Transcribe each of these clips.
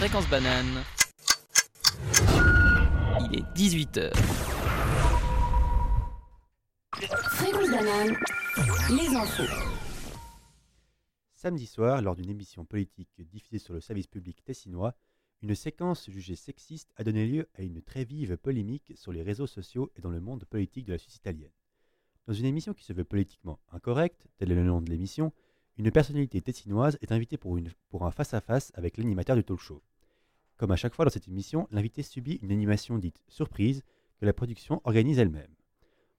Fréquence banane. Il est 18h. Fréquence banane, les infos. Samedi soir, lors d'une émission politique diffusée sur le service public tessinois, une séquence jugée sexiste a donné lieu à une très vive polémique sur les réseaux sociaux et dans le monde politique de la Suisse italienne. Dans une émission qui se veut politiquement incorrecte, tel est le nom de l'émission, une personnalité tessinoise est invitée pour, une- pour un face-à-face avec l'animateur du talk show. Comme à chaque fois dans cette émission, l'invité subit une animation dite surprise que la production organise elle-même.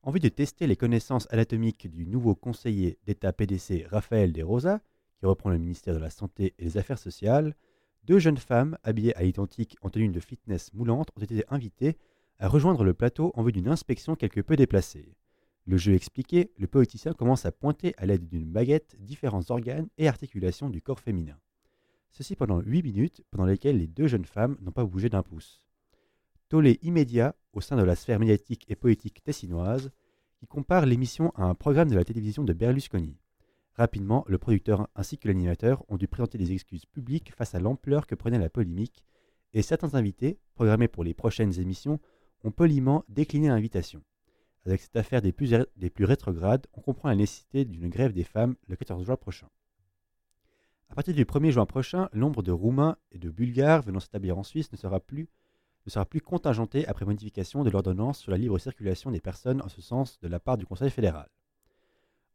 En vue de tester les connaissances anatomiques du nouveau conseiller d'État PDC Raphaël De Rosa, qui reprend le ministère de la Santé et des Affaires sociales, deux jeunes femmes habillées à l'identique en tenue de fitness moulante ont été invitées à rejoindre le plateau en vue d'une inspection quelque peu déplacée. Le jeu expliqué, le politicien commence à pointer à l'aide d'une baguette différents organes et articulations du corps féminin. Ceci pendant 8 minutes, pendant lesquelles les deux jeunes femmes n'ont pas bougé d'un pouce. Tollé immédiat au sein de la sphère médiatique et politique tessinoise, qui compare l'émission à un programme de la télévision de Berlusconi. Rapidement, le producteur ainsi que l'animateur ont dû présenter des excuses publiques face à l'ampleur que prenait la polémique, et certains invités, programmés pour les prochaines émissions, ont poliment décliné l'invitation. Avec cette affaire des plus, des plus rétrogrades, on comprend la nécessité d'une grève des femmes le 14 juin prochain. À partir du 1er juin prochain, l'ombre de Roumains et de Bulgares venant s'établir en Suisse ne sera plus ne contingentée après modification de l'ordonnance sur la libre circulation des personnes en ce sens de la part du Conseil fédéral.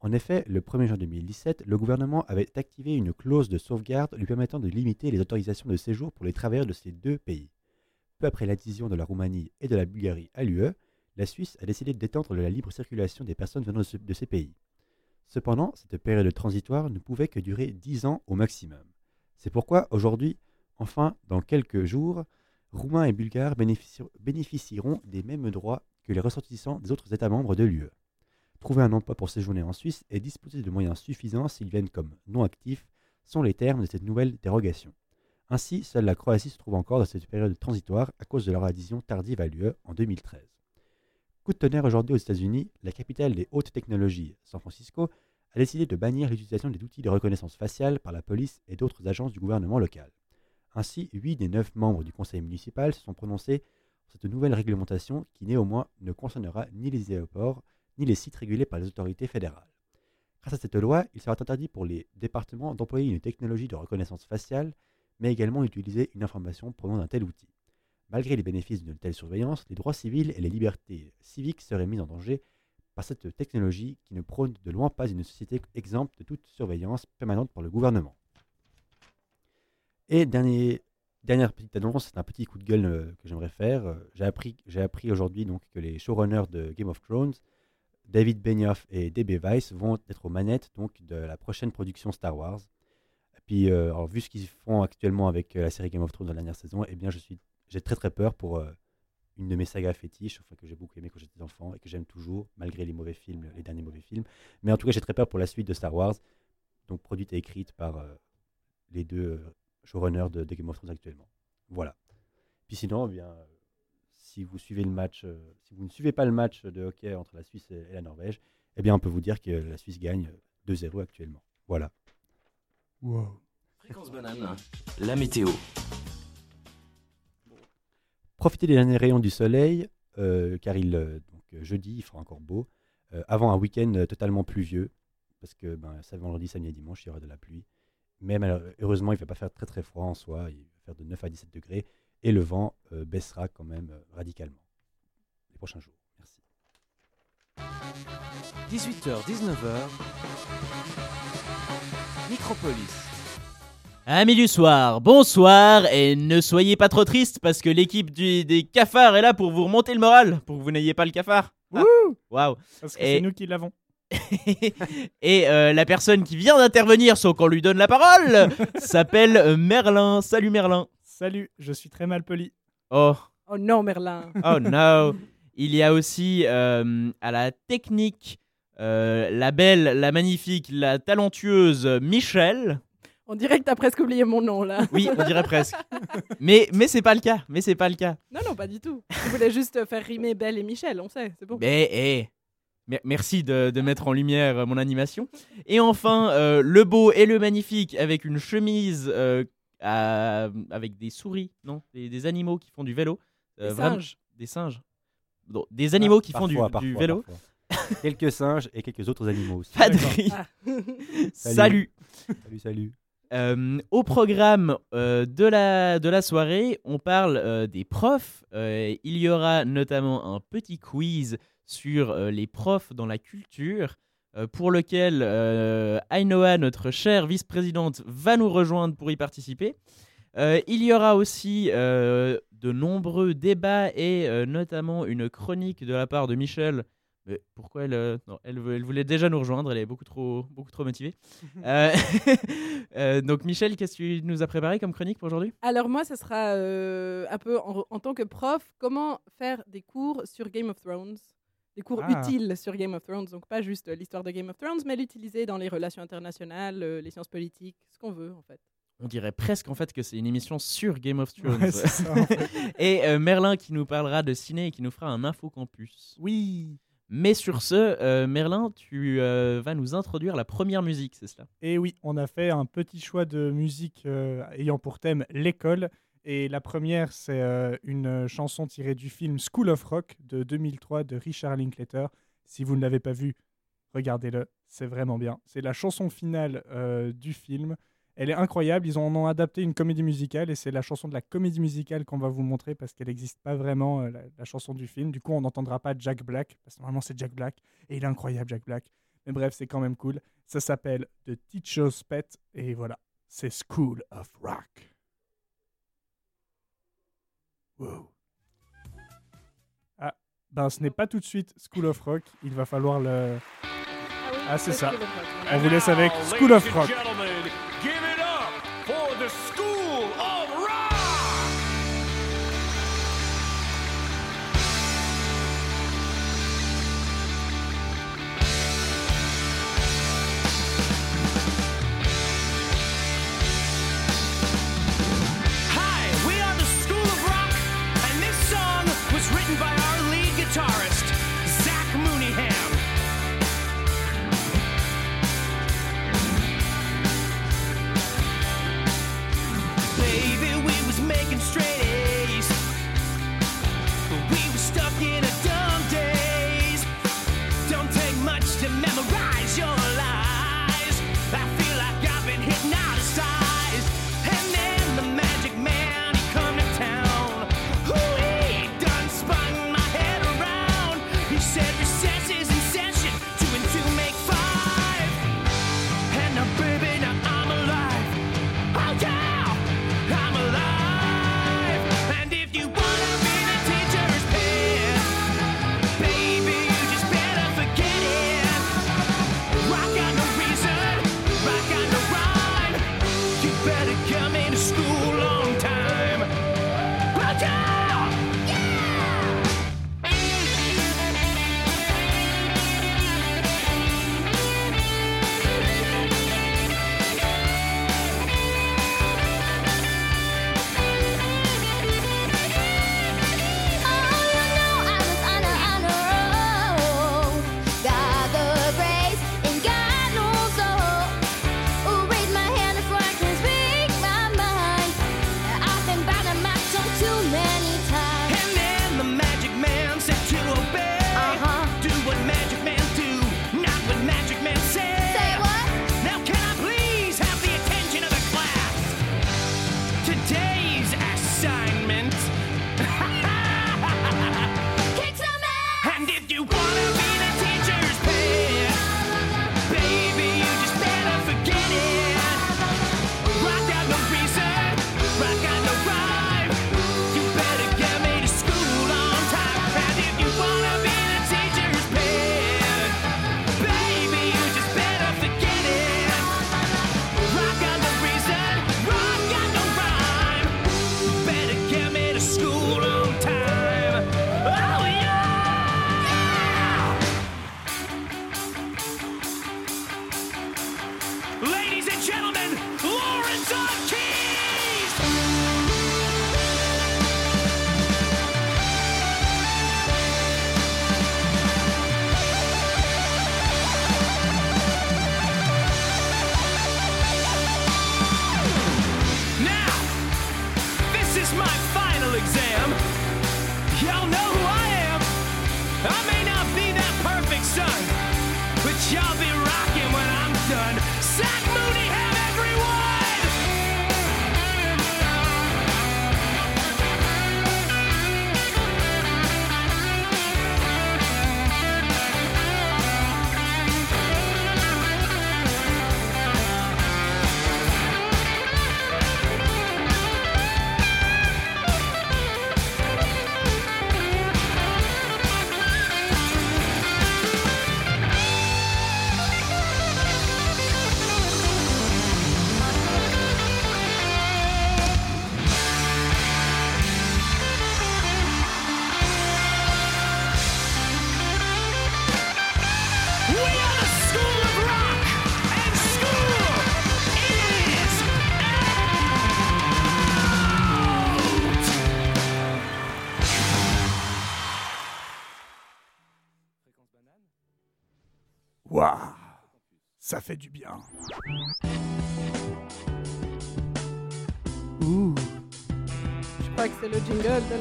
En effet, le 1er juin 2017, le gouvernement avait activé une clause de sauvegarde lui permettant de limiter les autorisations de séjour pour les travailleurs de ces deux pays. Peu après l'adhésion de la Roumanie et de la Bulgarie à l'UE, la Suisse a décidé d'étendre la libre circulation des personnes venant de, de ces pays. Cependant, cette période transitoire ne pouvait que durer 10 ans au maximum. C'est pourquoi aujourd'hui, enfin, dans quelques jours, Roumains et Bulgares bénéfici- bénéficieront des mêmes droits que les ressortissants des autres États membres de l'UE. Trouver un emploi pour séjourner en Suisse et disposer de moyens suffisants s'ils viennent comme non actifs sont les termes de cette nouvelle dérogation. Ainsi, seule la Croatie se trouve encore dans cette période transitoire à cause de leur adhésion tardive à l'UE en 2013. Coup de tonnerre aujourd'hui aux États-Unis, la capitale des hautes technologies, San Francisco, a décidé de bannir l'utilisation des outils de reconnaissance faciale par la police et d'autres agences du gouvernement local. Ainsi, 8 des 9 membres du conseil municipal se sont prononcés sur cette nouvelle réglementation qui néanmoins ne concernera ni les aéroports ni les sites régulés par les autorités fédérales. Grâce à cette loi, il sera interdit pour les départements d'employer une technologie de reconnaissance faciale, mais également d'utiliser une information provenant d'un tel outil. Malgré les bénéfices d'une telle surveillance, les droits civils et les libertés civiques seraient mis en danger par cette technologie qui ne prône de loin pas une société exempte de toute surveillance permanente par le gouvernement. Et dernier, dernière petite annonce, c'est un petit coup de gueule euh, que j'aimerais faire. Euh, J'ai appris, aujourd'hui donc que les showrunners de Game of Thrones, David Benioff et D.B. Weiss, vont être aux manettes donc de la prochaine production Star Wars. Et puis, euh, vu ce qu'ils font actuellement avec la série Game of Thrones dans la dernière saison, eh bien, je suis, j'ai très très peur pour euh, une de mes sagas fétiches, enfin, que j'ai beaucoup aimé quand j'étais enfant et que j'aime toujours, malgré les mauvais films, les derniers mauvais films. Mais en tout cas, j'ai très peur pour la suite de Star Wars, donc produite et écrite par euh, les deux euh, showrunners de, de Game of Thrones actuellement. Voilà. Puis sinon, eh bien, si vous suivez le match, euh, si vous ne suivez pas le match de hockey entre la Suisse et, et la Norvège, eh bien, on peut vous dire que la Suisse gagne euh, 2-0 actuellement. Voilà. Fréquence banane. La météo. Profitez des derniers rayons du soleil, euh, car il, euh, donc, euh, jeudi, il fera encore beau, avant un week-end totalement pluvieux, parce que ben, ça, vendredi, samedi et dimanche, il y aura de la pluie. Mais heureusement, il ne va pas faire très très froid en soi, il va faire de 9 à 17 degrés, et le vent baissera quand même radicalement les prochains jours. Merci. 18h, 19h. Micropolis. Amis du soir, bonsoir et ne soyez pas trop tristes parce que l'équipe du- des cafards est là pour vous remonter le moral, pour que vous n'ayez pas le cafard. Ah, Waouh Parce que Et- c'est nous qui l'avons. Et euh, la personne qui vient d'intervenir sans qu'on lui donne la parole s'appelle euh, Merlin. Salut Merlin. Salut, je suis très mal poli. Oh, Oh non, Merlin. oh no. Il y a aussi euh, à la technique euh, la belle, la magnifique, la talentueuse Michel. On dirait que t'as presque oublié mon nom là. Oui, on dirait presque. Mais mais c'est pas le cas. Mais c'est pas le cas. Non, non, pas du tout. Je voulais juste faire rimer Belle et Michel, on sait, c'est bon. Mais eh, mer- merci de, de mettre en lumière euh, mon animation. Et enfin, euh, le beau et le magnifique avec une chemise euh, à- avec des souris, non des, des animaux qui font du vélo. Euh, vraiment- singes. Des singes. Non, des animaux qui font du, Parfois, du parfois, vélo. parfois. quelques singes et quelques autres animaux aussi. Padri. Ah. Salut. Salut, salut. Euh, au programme euh, de, la, de la soirée, on parle euh, des profs. Il y aura notamment un petit quiz sur les profs dans la culture, pour lequel Ainoa, notre chère vice-présidente, va nous rejoindre pour y participer. Il y aura aussi de nombreux débats et notamment une chronique de la part de Michel. Mais pourquoi elle, euh, non, elle, voulait déjà nous rejoindre, elle est beaucoup trop, beaucoup trop motivée. Euh, euh, donc Michel, qu'est-ce que tu nous as préparé comme chronique pour aujourd'hui? Alors moi, ce sera un peu en, en tant que prof, comment faire des cours sur Game of Thrones. Des cours Ah. utiles sur Game of Thrones, donc pas juste l'histoire de Game of Thrones, mais l'utiliser dans les relations internationales, les sciences politiques, ce qu'on veut en fait. On dirait presque en fait que c'est une émission sur Game of Thrones. Ouais, c'est ça, en fait. et euh, Merlin qui nous parlera de ciné et qui nous fera un infocampus. Oui. Mais sur ce, euh, Merlin, tu euh, vas nous introduire la première musique, c'est cela? Et oui, on a fait un petit choix de musique euh, ayant pour thème l'école. Et la première, c'est une chanson tirée du film School of Rock de 2003 de Richard Linklater. Si vous ne l'avez pas vu, regardez-le, c'est vraiment bien. C'est la chanson finale du film. Elle est incroyable, ils en ont adapté une comédie musicale et c'est la chanson de la comédie musicale qu'on va vous montrer parce qu'elle n'existe pas vraiment, euh, la, la chanson du film. Du coup, on n'entendra pas Jack Black, parce que normalement c'est Jack Black, et il est incroyable Jack Black. Mais bref, c'est quand même cool. Ça s'appelle The Teacher's Pet et voilà, c'est School of Rock. Wow. Ah, ben ce n'est pas tout de suite School of Rock, il va falloir le... Ah, c'est ça. On vous laisse avec School of Rock. surprise your life.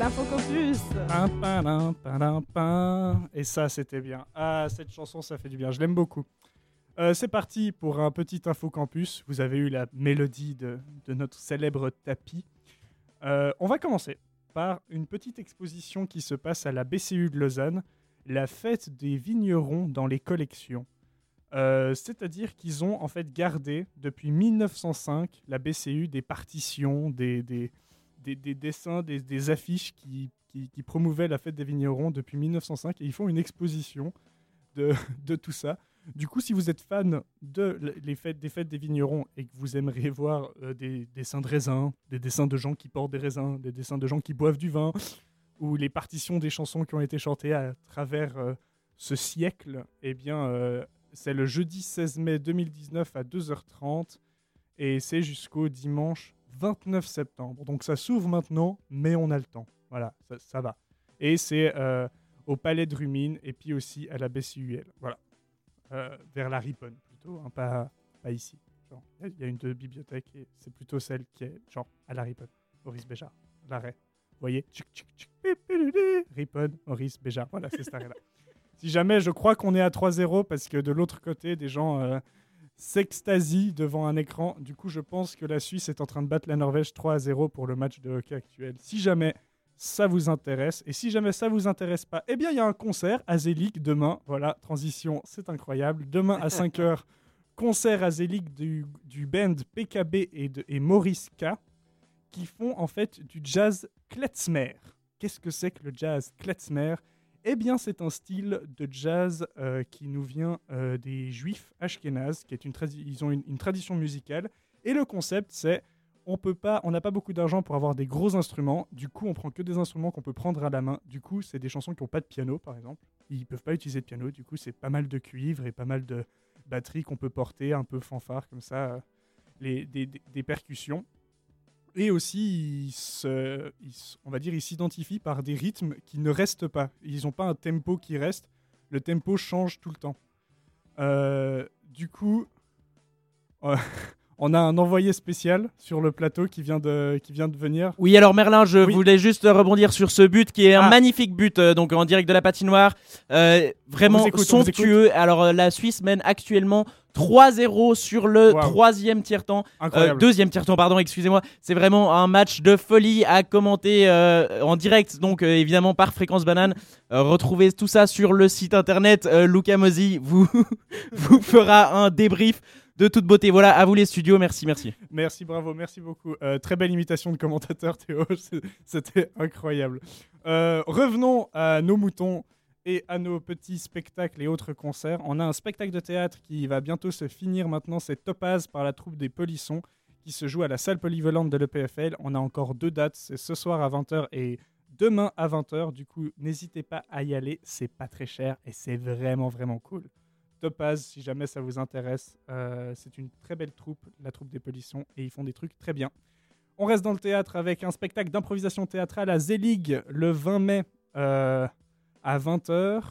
l'Infocampus. Et ça, c'était bien. Ah, cette chanson, ça fait du bien. Je l'aime beaucoup. Euh, c'est parti pour un petit infocampus. Vous avez eu la mélodie de, de notre célèbre tapis. Euh, on va commencer par une petite exposition qui se passe à la BCU de Lausanne, la fête des vignerons dans les collections. Euh, C'est-à-dire qu'ils ont en fait gardé depuis 1905 la BCU des partitions, des, des, des, des dessins, des, affiches qui, promouvaient la fête des vignerons depuis 1905 et ils font une exposition de, tout ça. Du coup, si vous êtes fan de les fêtes, des fêtes des vignerons et que vous aimeriez voir euh, des dessins de raisins, des dessins de gens qui portent des raisins, des dessins de gens qui boivent du vin, ou les partitions des chansons qui ont été chantées à travers euh, ce siècle, eh bien, euh, c'est le jeudi 16 mai 2019 à 2h30 et c'est jusqu'au dimanche 29 septembre. Donc ça s'ouvre maintenant, mais on a le temps. Voilà, ça, ça va. Et c'est euh, au Palais de Rumine et puis aussi à la BCUL. Voilà. Euh, vers la Riponne plutôt, hein, pas, pas ici. Genre, Il y a- une de bibliothèque et c'est plutôt celle qui est genre à la Riponne. Maurice Béjart, l'arrêt. Vous voyez? Riponne, Maurice Béjart. Voilà, c'est cet arrêt-là. Si jamais, je crois qu'on est à 3-0 parce que de l'autre côté, des gens euh, s'extasient devant un écran. Du coup, je pense que la Suisse est en train de battre la Norvège 3-0 pour le match de hockey actuel. Si jamais ça vous intéresse, et si jamais ça vous intéresse pas, eh bien, il y a un concert à Zelig demain. Voilà, transition, c'est incroyable. Demain à 5h, concert à Zelig du, du band PKB et, de, et Maurice K qui font en fait du jazz klezmer. Qu'est-ce que c'est que le jazz klezmer? Eh bien, c'est un style de jazz euh, qui nous vient euh, des juifs ashkénazes, qui est une ils ont une, tradition musicale. Et le concept, c'est on peut pas, on n'a pas beaucoup d'argent pour avoir des gros instruments. Du coup, on prend que des instruments qu'on peut prendre à la main. Du coup, c'est des chansons qui n'ont pas de piano, par exemple. Ils peuvent pas utiliser de piano. Du coup, c'est pas mal de cuivre et pas mal de batteries qu'on peut porter, un peu fanfare comme ça, euh, les, des percussions. Et aussi, ils se- ils s- on va dire, ils s'identifient par des rythmes qui ne restent pas. Ils n'ont pas un tempo qui reste. Le tempo change tout le temps. Euh, du coup, euh, on a un envoyé spécial sur le plateau qui vient de, qui vient de venir. Oui, alors Merlin, je Oui. voulais juste rebondir sur ce but qui est un Ah. magnifique but, euh, donc en direct de la patinoire. Euh, vraiment écoute, somptueux. Alors la Suisse mène actuellement 3-0 sur le Wow. troisième tiers-temps. Euh, deuxième tiers-temps, pardon, excusez-moi. C'est vraiment un match de folie à commenter euh, en direct, donc euh, évidemment par Fréquence Banane. Retrouvez tout ça sur le site internet. Luca Mosi vous, vous fera un débrief de toute beauté. Voilà, à vous les studios. Merci, merci. Merci, bravo, merci beaucoup. Euh, très belle imitation de commentateur, Théo. C'était incroyable. Euh, revenons à nos moutons et à nos petits spectacles et autres concerts. On a un spectacle de théâtre qui va bientôt se finir maintenant. C'est Topaz par la troupe des Polissons qui se joue à la salle polyvalente de l'EPFL. On a encore deux dates. C'est ce soir à 20h et demain à 20h. Du coup, n'hésitez pas à y aller. C'est pas très cher et c'est vraiment, vraiment cool. Topaz, si jamais ça vous intéresse. Euh, c'est une très belle troupe, la troupe des Polissons, et ils font des trucs très bien. On reste dans le théâtre avec un spectacle d'improvisation théâtrale à Zelig le 20 mai euh, à 20h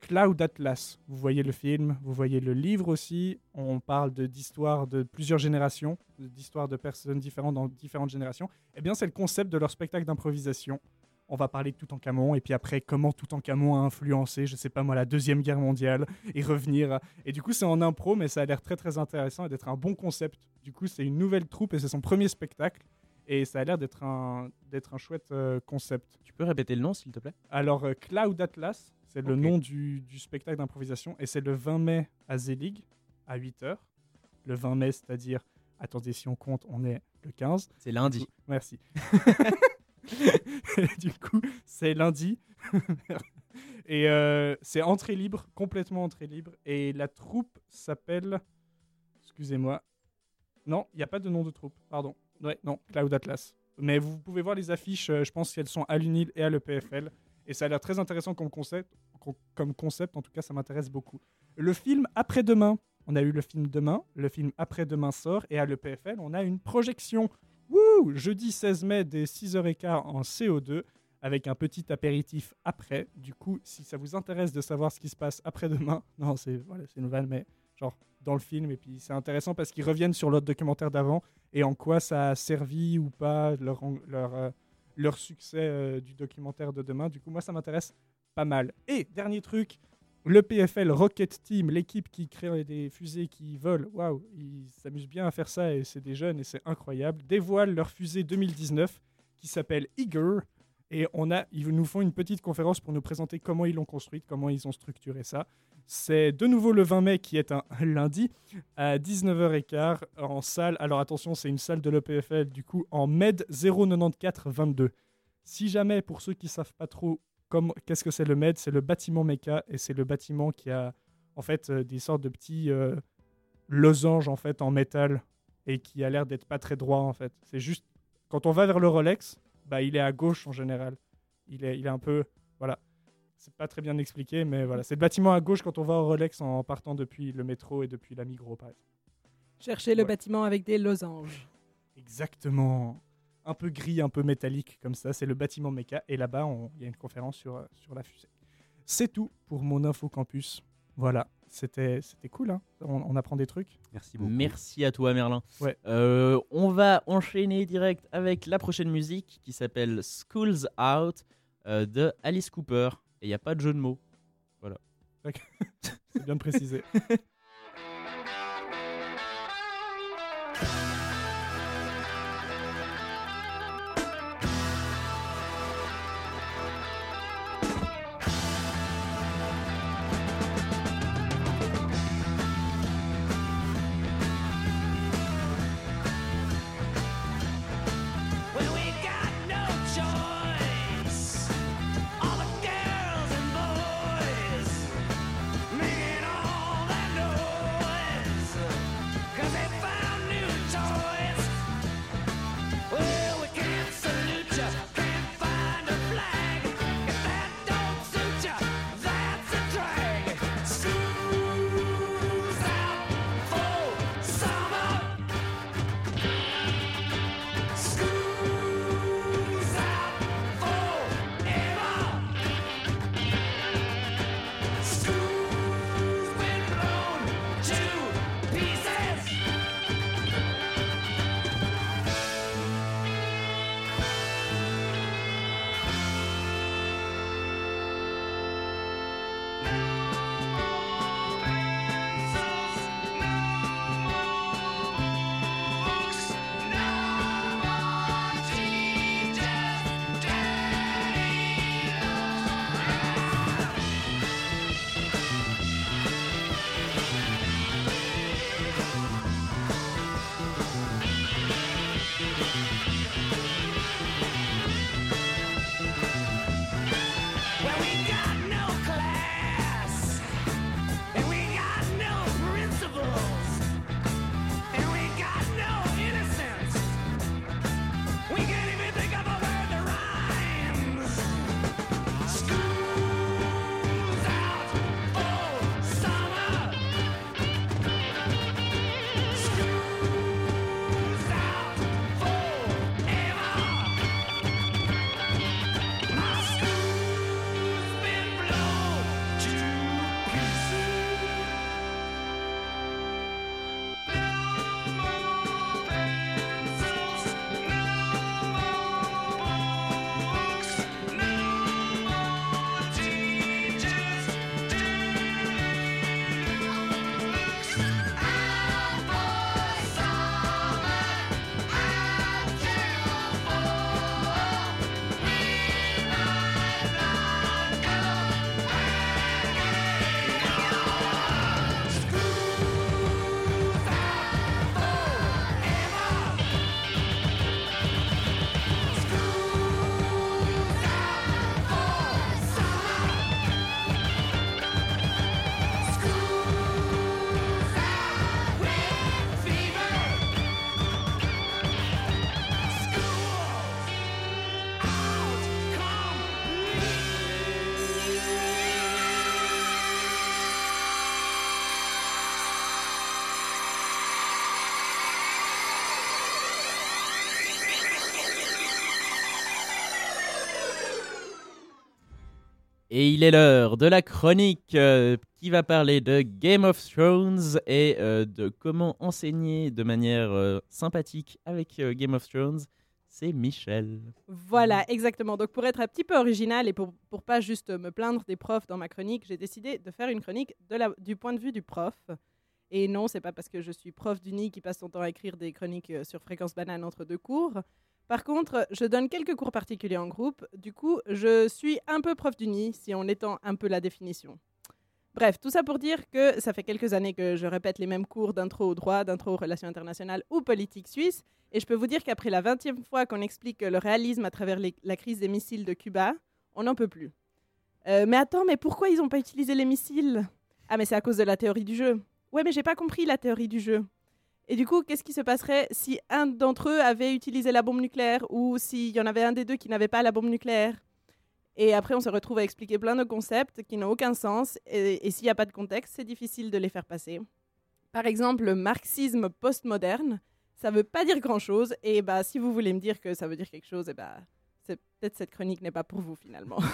Cloud Atlas. Vous voyez le film, vous voyez le livre aussi. On parle de- d'histoires de, plusieurs générations, de- d'histoires de personnes différentes dans différentes générations. Eh bien, c'est le concept de leur spectacle d'improvisation. On va parler de Toutankhamon et puis après comment Toutankhamon a influencé, je sais pas moi, la deuxième guerre mondiale et revenir. Et du coup, c'est en impro, mais ça a l'air très très intéressant et d'être un bon concept. Du coup, c'est une nouvelle troupe et c'est son premier spectacle et ça a l'air d'être un d'être un chouette euh, concept. Tu peux répéter le nom, s'il te plaît? Alors, euh, Cloud Atlas, c'est le nom du, du spectacle d'improvisation et c'est le 20 mai à Zelig à 8h. Le 20 mai, c'est-à-dire, attendez, si on compte, on est le 15. C'est lundi. Merci. du coup, c'est lundi. et euh, c'est entrée libre, complètement entrée libre. Et la troupe s'appelle. Excusez-moi. Non, il n'y a pas de nom de troupe, pardon. Ouais, non, Cloud Atlas. Mais vous pouvez voir les affiches, euh, je pense qu'elles sont à l'UNIL et à l'EPFL. Et ça a l'air très intéressant comme concept. com- Comme concept, en tout cas, ça m'intéresse beaucoup. Le film Après-demain. On a eu le film Demain. Le film Après-demain sort. Et à l'EPFL, on a une projection. Wouh Jeudi 16 mai dès 6h15 en CO2 avec un petit apéritif après. Du coup, si ça vous intéresse de savoir ce qui se passe après-demain, non, c'est voilà, une vanne, mais dans le film. Et puis c'est intéressant parce qu'ils reviennent sur l'autre documentaire d'avant et en quoi ça a servi ou pas leur, leur, euh, leur succès euh, du documentaire de demain. Du coup, moi, ça m'intéresse pas mal. Et dernier truc, le PFL Rocket Team, l'équipe qui crée des fusées qui volent, waouh, ils s'amusent bien à faire ça et c'est des jeunes et c'est incroyable, dévoilent leur fusée 2019 qui s'appelle Eager. Et on a, ils nous font une petite conférence pour nous présenter comment ils l'ont construite, comment ils ont structuré ça. C'est de nouveau le 20 mai qui est un lundi à 19h15 en salle. Alors attention, c'est une salle de l'EPFL du coup en MED 09422. Si jamais, pour ceux qui savent pas trop qu'est-ce que c'est le MED, c'est le bâtiment méca et c'est le bâtiment qui a en fait euh, des sortes de petits euh, losanges en fait en métal et qui a l'air d'être pas très droit en fait. C'est juste quand on va vers le Rolex, bah il est à gauche en général. Il est il est un peu voilà. C'est pas très bien expliqué mais voilà, c'est le bâtiment à gauche quand on va au Rolex en partant depuis le métro et depuis la Migros par exemple. Cherchez le Ouais. bâtiment avec des losanges. Exactement. Un peu gris, un peu métallique comme ça. C'est le bâtiment méca. Et là-bas, on- il y a une conférence sur, euh, sur la fusée. C'est tout pour mon info campus. Voilà. C'était c'était cool. hein. on, on apprend des trucs. Merci beaucoup. Merci à toi, Merlin. Ouais. Euh, on va enchaîner direct avec la prochaine musique qui s'appelle Schools Out euh, de Alice Cooper. Et il n'y a pas de jeu de mots. C'est bien de préciser. Et il est l'heure de la chronique euh, qui va parler de Game of Thrones et euh, de comment enseigner de manière euh, sympathique avec Game of Thrones. C'est Michel. Voilà, exactement. Donc pour être un petit peu original et pour, pour pas juste me plaindre des profs dans ma chronique, j'ai décidé de faire une chronique du point de vue du prof. Et non, c'est pas parce que je suis prof d'uni qui passe son temps à écrire des chroniques sur fréquence banane entre deux cours. Par contre, je donne quelques cours particuliers en groupe. Du coup, je suis un peu prof d'uni si on étend un peu la définition. Bref, tout ça pour dire que ça fait quelques années que je répète les mêmes cours d'intro au droit, d'intro aux relations internationales ou politique suisse. Et je peux vous dire qu'après la 20e fois qu'on explique le réalisme à travers la crise des missiles de Cuba, on n'en peut plus. Euh, mais attends, mais pourquoi ils n'ont pas utilisé les missiles? Ah, mais c'est à cause de la théorie du jeu. Ouais, mais j'ai pas compris la théorie du jeu. Et du coup, qu'est-ce qui se passerait si un d'entre eux avait utilisé la bombe nucléaire ou s'il y en avait un des deux qui n'avait pas la bombe nucléaire? Et après, on se retrouve à expliquer plein de concepts qui n'ont aucun sens. Et, et s'il n'y a pas de contexte, c'est difficile de les faire passer. Par exemple, le marxisme postmoderne, ça veut pas dire grand-chose. Et bah, si vous voulez me dire que ça veut dire quelque chose, et bah, peut-être cette chronique n'est pas pour vous finalement.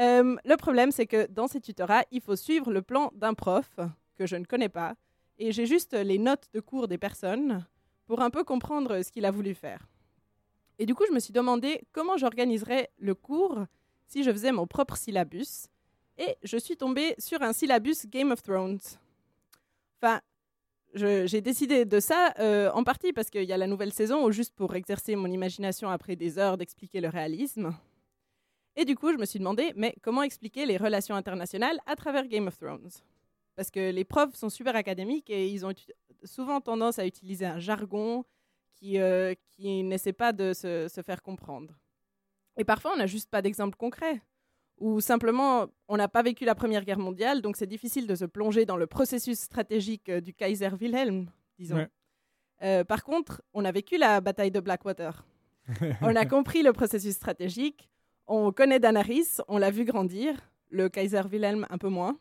Euh, le problème, c'est que dans ces tutorats, il faut suivre le plan d'un prof que je ne connais pas. Et j'ai juste les notes de cours des personnes pour un peu comprendre ce qu'il a voulu faire. Et du coup, je me suis demandé comment j'organiserais le cours si je faisais mon propre syllabus. Et je suis tombée sur un syllabus Game of Thrones. Enfin, j'ai décidé de ça euh, en partie parce qu'il y a la nouvelle saison, ou juste pour exercer mon imagination après des heures d'expliquer le réalisme. Et du coup, je me suis demandé, mais comment expliquer les relations internationales à travers Game of Thrones? Parce que les profs sont super académiques et ils ont souvent tendance à utiliser un jargon qui, euh, qui n'essaie pas de se, se faire comprendre. Et parfois, on n'a juste pas d'exemple concret. Ou simplement, on n'a pas vécu la Première Guerre mondiale, donc c'est difficile de se plonger dans le processus stratégique euh, du Kaiser Wilhelm, disons. Ouais. Euh, par contre, on a vécu la bataille de Blackwater. on a compris le processus stratégique. On connaît Danaris, on l'a vu grandir. Le Kaiser Wilhelm, un peu moins.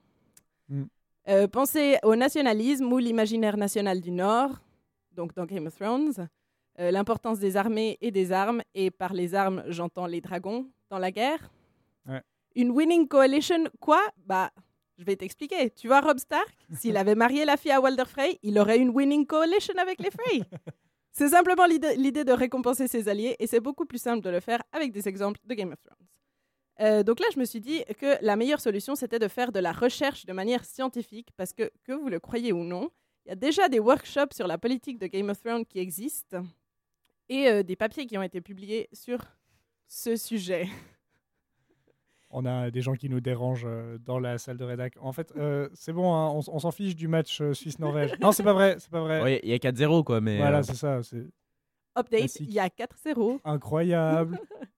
Mm. Euh, pensez au nationalisme ou l'imaginaire national du Nord, donc dans Game of Thrones. Euh, L'importance des armées et des armes, et par les armes, j'entends les dragons dans la guerre. Ouais. Une winning coalition, quoi? Bah, je vais t'expliquer. Tu vois Rob Stark? S'il avait marié la fille à Walder Frey, il aurait une winning coalition avec les Frey. C'est simplement l'idée l'idée de récompenser ses alliés et c'est beaucoup plus simple de le faire avec des exemples de Game of Thrones. Euh, donc là, je me suis dit que la meilleure solution, c'était de faire de la recherche de manière scientifique parce que, que vous le croyez ou non, il y a déjà des workshops sur la politique de Game of Thrones qui existent et euh, des papiers qui ont été publiés sur ce sujet. On a des gens qui nous dérangent euh, dans la salle de rédac. En fait, euh, c'est bon, hein, on, s'en fiche du match euh, Suisse-Norvège. non, c'est pas vrai, c'est pas vrai. Ouais, Il y a 4-0 quoi, mais. voilà, euh, c'est ça, Update, il y a 4-0. incroyable.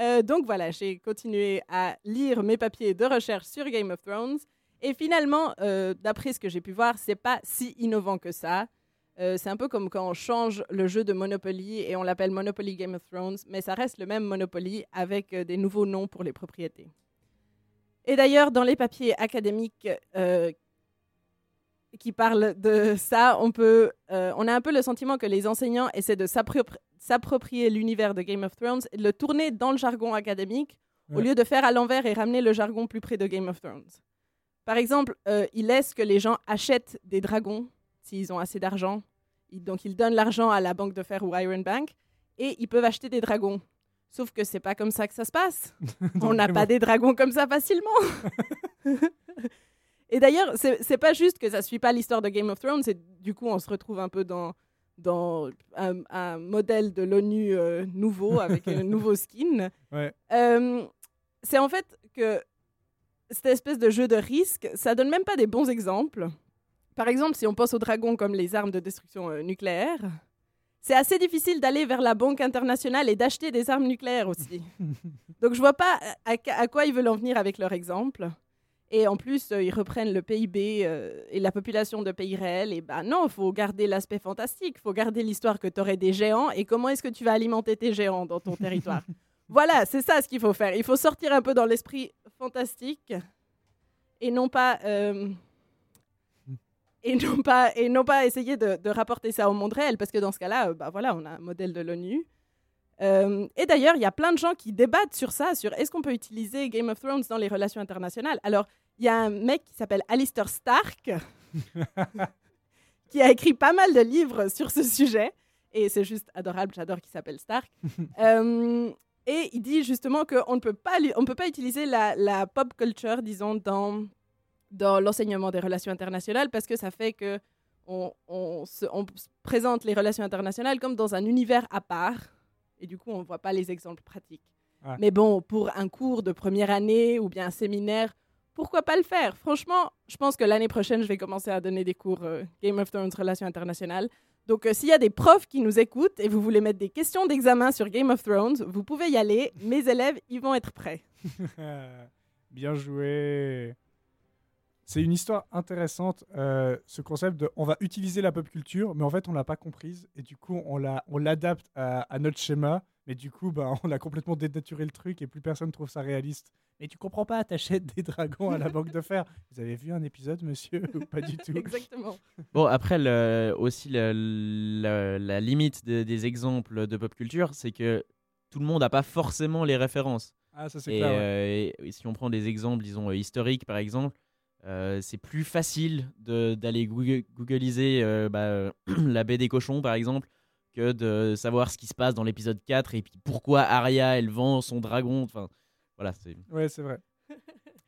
Euh, donc voilà, j'ai continué à lire mes papiers de recherche sur Game of Thrones. Et finalement, euh, d'après ce que j'ai pu voir, c'est pas si innovant que ça. Euh, c'est un peu comme quand on change le jeu de Monopoly et on l'appelle Monopoly Game of Thrones, mais ça reste le même Monopoly avec des nouveaux noms pour les propriétés. Et d'ailleurs, dans les papiers académiques qui parlent de ça, on, peut, on a un peu le sentiment que les enseignants essaient de s'appropri- s'approprier l'univers de Game of Thrones et de le tourner dans le jargon académique au lieu de faire à l'envers et ramener le jargon plus près de Game of Thrones. Par exemple, euh, ils laissent que les gens achètent des dragons s'ils ont assez d'argent. Donc, ils donnent l'argent à la Banque de Fer ou Iron Bank et ils peuvent acheter des dragons. Sauf que c'est pas comme ça que ça se passe. On n'a pas des dragons comme ça facilement. et d'ailleurs, c'est pas juste que ça suit pas l'histoire de Game of Thrones, c'est du coup on se retrouve un peu dans dans un, un modèle de l'ONU euh, nouveau avec un nouveau skin. Ouais. Euh, c'est en fait que cette espèce de jeu de risque, ça donne même pas des bons exemples. Par exemple, si on pense aux dragons comme les armes de destruction euh, nucléaire, c'est assez difficile d'aller vers la banque internationale et d'acheter des armes nucléaires aussi. Donc je vois pas à, à quoi ils veulent en venir avec leur exemple. Et en plus, euh, ils reprennent le PIB euh, et la population de pays réels. Et bah non, il faut garder l'aspect fantastique. Il faut garder l'histoire que tu aurais des géants. Et comment est-ce que tu vas alimenter tes géants dans ton territoire? Voilà, c'est ça ce qu'il faut faire. Il faut sortir un peu dans l'esprit fantastique et non pas. euh, et non pas, et non pas essayer de, de rapporter ça au monde réel, parce que dans ce cas-là, bah voilà, on a un modèle de l'ONU. Euh, et d'ailleurs, il y a plein de gens qui débattent sur ça, sur est-ce qu'on peut utiliser Game of Thrones dans les relations internationales. Alors, il y a un mec qui s'appelle Alistair Stark, qui a écrit pas mal de livres sur ce sujet. Et c'est juste adorable, j'adore qu'il s'appelle Stark. Euh, et il dit justement qu'on ne peut pas, lui- on peut pas utiliser la, la pop culture, disons, dans, dans l'enseignement des relations internationales parce que ça fait que on, on se- on s- présente les relations internationales comme dans un univers à part. Et du coup, on ne voit pas les exemples pratiques. Ouais. Mais bon, pour un cours de première année ou bien un séminaire, pourquoi pas le faire? Franchement, je pense que l'année prochaine, je vais commencer à donner des cours euh, Game of Thrones Relations internationales. Donc, euh, s'il y a des profs qui nous écoutent et vous voulez mettre des questions d'examen sur Game of Thrones, vous pouvez y aller. Mes élèves, ils vont être prêts. Bien joué. C'est une histoire intéressante, euh, ce concept de on va utiliser la pop culture, mais en fait on l'a pas comprise et du coup on la on l'adapte à, à notre schéma, mais du coup bah, on a complètement dénaturé le truc et plus personne trouve ça réaliste. Mais tu comprends pas, t'achètes des dragons à la banque de fer. Vous avez vu un épisode, monsieur ou Pas du tout? Exactement. Bon, après, le- aussi, le- le- la limite de- des exemples de pop culture, c'est que tout le monde n'a pas forcément les références. Ah ça c'est clair. ouais. euh, et si on prend des exemples, disons, euh, historiques, par exemple, euh, c'est plus facile de- d'aller google- googliser euh, bah, euh, la baie des cochons, par exemple, que de savoir ce qui se passe dans l'épisode 4 et puis pourquoi Arya, elle vend son dragon. Enfin, voilà, c'est- Ouais c'est vrai.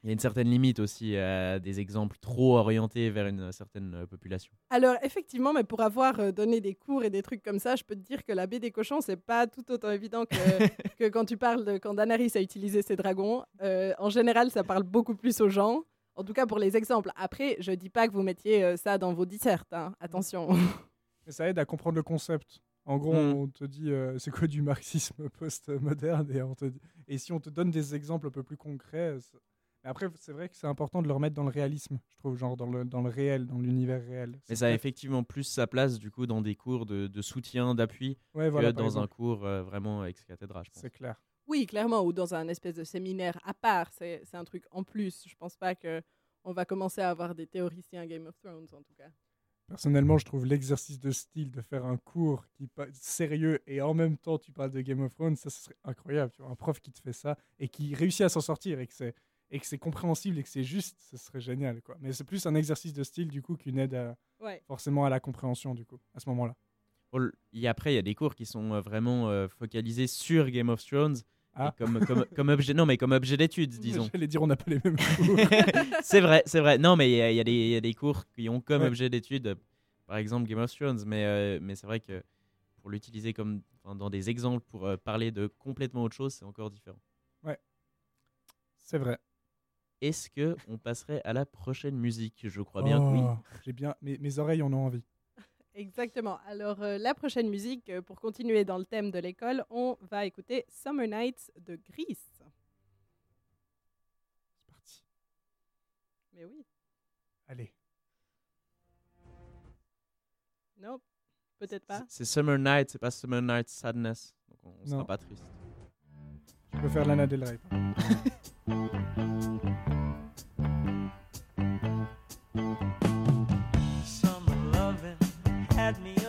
il y a une certaine limite aussi à des exemples trop orientés vers une certaine population. Alors, effectivement, mais pour avoir donné des cours et des trucs comme ça, je peux te dire que la baie des cochons, c'est pas tout autant évident que, que quand tu parles de quand Daenerys a utilisé ses dragons. Euh, en général, ça parle beaucoup plus aux gens. En tout cas, pour les exemples. Après, je dis pas que vous mettiez euh, ça dans vos dissertes. hein. Attention. Mais ça aide à comprendre le concept. En gros, Mm. on te dit euh, c'est quoi du marxisme post-moderne et, on te dit- et si on te donne des exemples un peu plus concrets. c'est- Mais après, c'est vrai que c'est important de le remettre dans le réalisme, je trouve, genre dans le, dans le réel, dans l'univers réel. Mais ça a effectivement plus sa place du coup dans des cours de, de soutien, d'appui, ouais, que dans un cours euh, vraiment ex cathedra, je pense. C'est clair. Oui, clairement, ou dans un espèce de séminaire à part. C'est un truc en plus. Je pense pas que on va commencer à avoir des théoriciens Game of Thrones, en tout cas. Personnellement, je trouve l'exercice de style de faire un cours qui sérieux et en même temps tu parles de Game of Thrones, ça, ce serait incroyable. Tu vois, un prof qui te fait ça et qui réussit à s'en sortir et que c'est et que c'est compréhensible et que c'est juste, ce serait génial. Quoi. Mais c'est plus un exercice de style du coup qu'une aide à- Ouais. forcément à la compréhension du coup à ce moment-là. Et après, il y a des cours qui sont euh, vraiment euh, focalisés sur Game of Thrones. Ah. et comme, comme, comme objet, non, mais comme objet d'étude, disons. J'allais dire on n'a pas les mêmes cours. c'est vrai, c'est vrai. Non, mais il y, y y a des cours qui ont comme Ouais. objet d'étude, par exemple Game of Thrones, mais, euh, mais c'est vrai que pour l'utiliser comme dans des exemples pour euh, parler de complètement autre chose, c'est encore différent. c'est vrai. Est-ce que on passerait à la prochaine musique? Je crois bien que oui. Oh, J'ai bien mes, mes oreilles en ont envie. Exactement. Alors, euh, la prochaine musique, euh, pour continuer dans le thème de l'école, on va écouter Summer Nights de Grease. C'est parti. Mais oui, Allez. non, peut-être pas. C'est- Summer Night, c'est pas Summer Night Sadness. Donc on, on sera pas triste. Je peux faire Lana Del Rey. me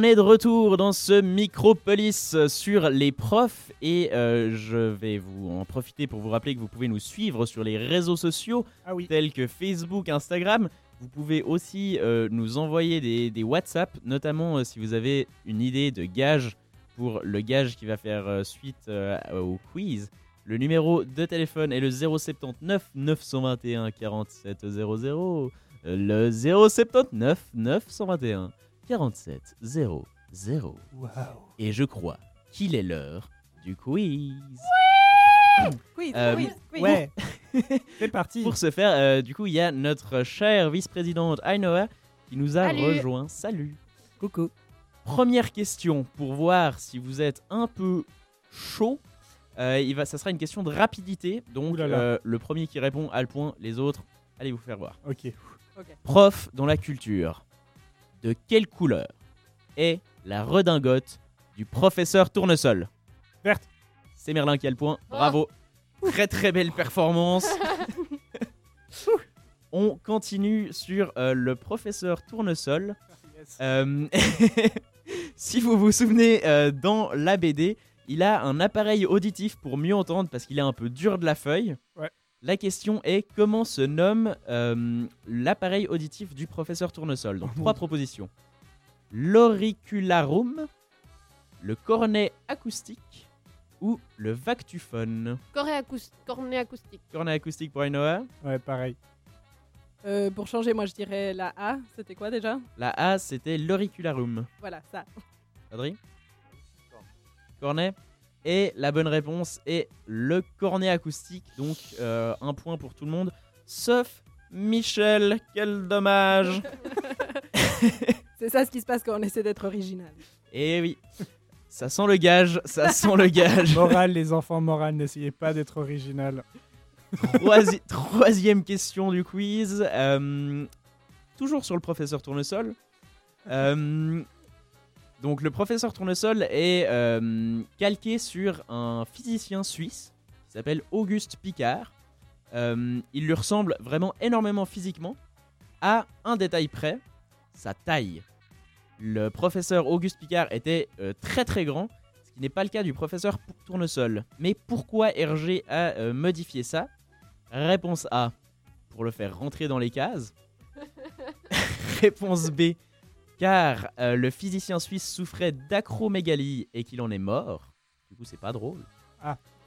On est de retour dans ce Micropolis sur les profs et euh, je vais vous en profiter pour vous rappeler que vous pouvez nous suivre sur les réseaux sociaux Ah oui. tels que Facebook, Instagram. Vous pouvez aussi euh, nous envoyer des, des WhatsApp, notamment euh, si vous avez une idée de gage pour le gage qui va faire suite au quiz. Le numéro de téléphone est le 079 921 47 00. Euh, Le 079 921 47 00. Waouh. Et je crois qu'il est l'heure du quiz. Quiz, Euh, quiz, quiz. Ouais. C'est parti. Pour ce faire, euh, du coup, il y a notre chère vice-présidente Ainoa qui nous a Salut. rejoint. Salut. Coucou. Première question pour voir si vous êtes un peu chaud. Euh, il va, ça sera une question de rapidité. Donc, Ouh là là. euh, le premier qui répond a le point. Les autres, allez vous faire voir. Ok. Prof dans la culture. De quelle couleur est la redingote du professeur Tournesol Verte. C'est Merlin qui a le point. Bravo. Très très belle performance. On continue sur euh, le professeur Tournesol. Euh, si vous vous souvenez, euh, dans la BD, il a un appareil auditif pour mieux entendre parce qu'il est un peu dur de la feuille. Ouais. La question est comment se nomme euh, l'appareil auditif du professeur Tournesol? Donc trois propositions. L'auricularum, le cornet acoustique ou le vactuphone? Cornet, acous- cornet acoustique. Cornet acoustique pour Ainoa? Ouais, pareil. Euh, pour changer, moi je dirais la A. C'était quoi déjà? La A, c'était l'auricularum. Voilà, ça. Adri Cornet? Et la bonne réponse est le cornet acoustique. Donc euh, un point pour tout le monde. Sauf Michel. Quel dommage C'est ça ce qui se passe quand on essaie d'être original. Et oui. Ça sent le gage, ça sent le gage. Morale, les enfants, morale, n'essayez pas d'être original. Troisi- troisième question du quiz. Euh, toujours sur le professeur Tournesol. Euh, donc le professeur Tournesol est euh, calqué sur un physicien suisse qui s'appelle Auguste Picard. Euh, il lui ressemble vraiment énormément physiquement, à un détail près, sa taille. Le professeur Auguste Picard était euh, très très grand, ce qui n'est pas le cas du professeur Tournesol. Mais pourquoi Hergé a modifié ça? Réponse A, pour le faire rentrer dans les cases. Réponse B, car euh, le physicien suisse souffrait d'acromégalie et qu'il en est mort. Du coup, c'est pas drôle.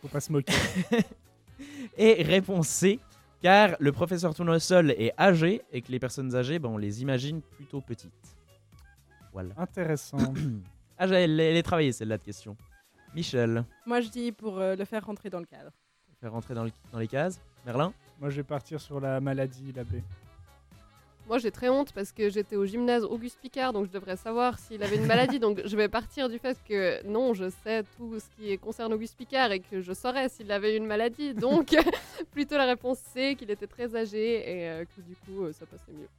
Faut pas se moquer. Et réponse C, car le professeur Tournesol est âgé et que les personnes âgées, ben, on les imagine plutôt petites. Voilà. Intéressant. Ah, j'ai- elle, elle est travaillée celle-là de question. Michel, Moi je dis pour euh, le faire rentrer dans le cadre. faire rentrer dans, le- dans les cases. Merlin Moi, je vais partir sur la maladie, la B. Moi, j'ai très honte parce que j'étais au gymnase Auguste Picard, donc je devrais savoir s'il avait une maladie. donc je vais partir du fait que non, je sais tout ce qui concerne Auguste Picard et que je saurais s'il avait une maladie. Donc plutôt la réponse C, qu'il était très âgé et euh, que du coup, euh, ça passait mieux.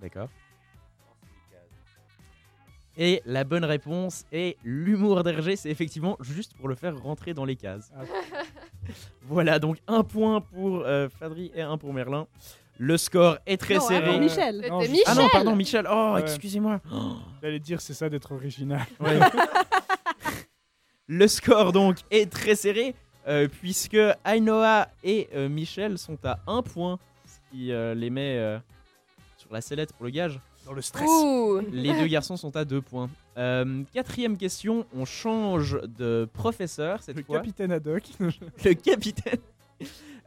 D'accord. Et la bonne réponse est l'humour d'Hergé, c'est effectivement juste pour le faire rentrer dans les cases. Ah. voilà, donc un point pour euh, Fadri et un pour Merlin. Le score est très Non, serré. pour Michel. Non, je- Michel Ah non, pardon, Michel. Oh, Ouais. excusez-moi. Oh. J'allais dire, c'est ça d'être original. Ouais. Le score donc est très serré euh, puisque Ainoa et euh, Michel sont à un point, ce qui euh, les met euh, sur la sellette pour le gage. Dans le stress. Ouh Les deux garçons sont à deux points. Euh, quatrième question, on change de professeur cette Le fois. capitaine Haddock. Le capitaine.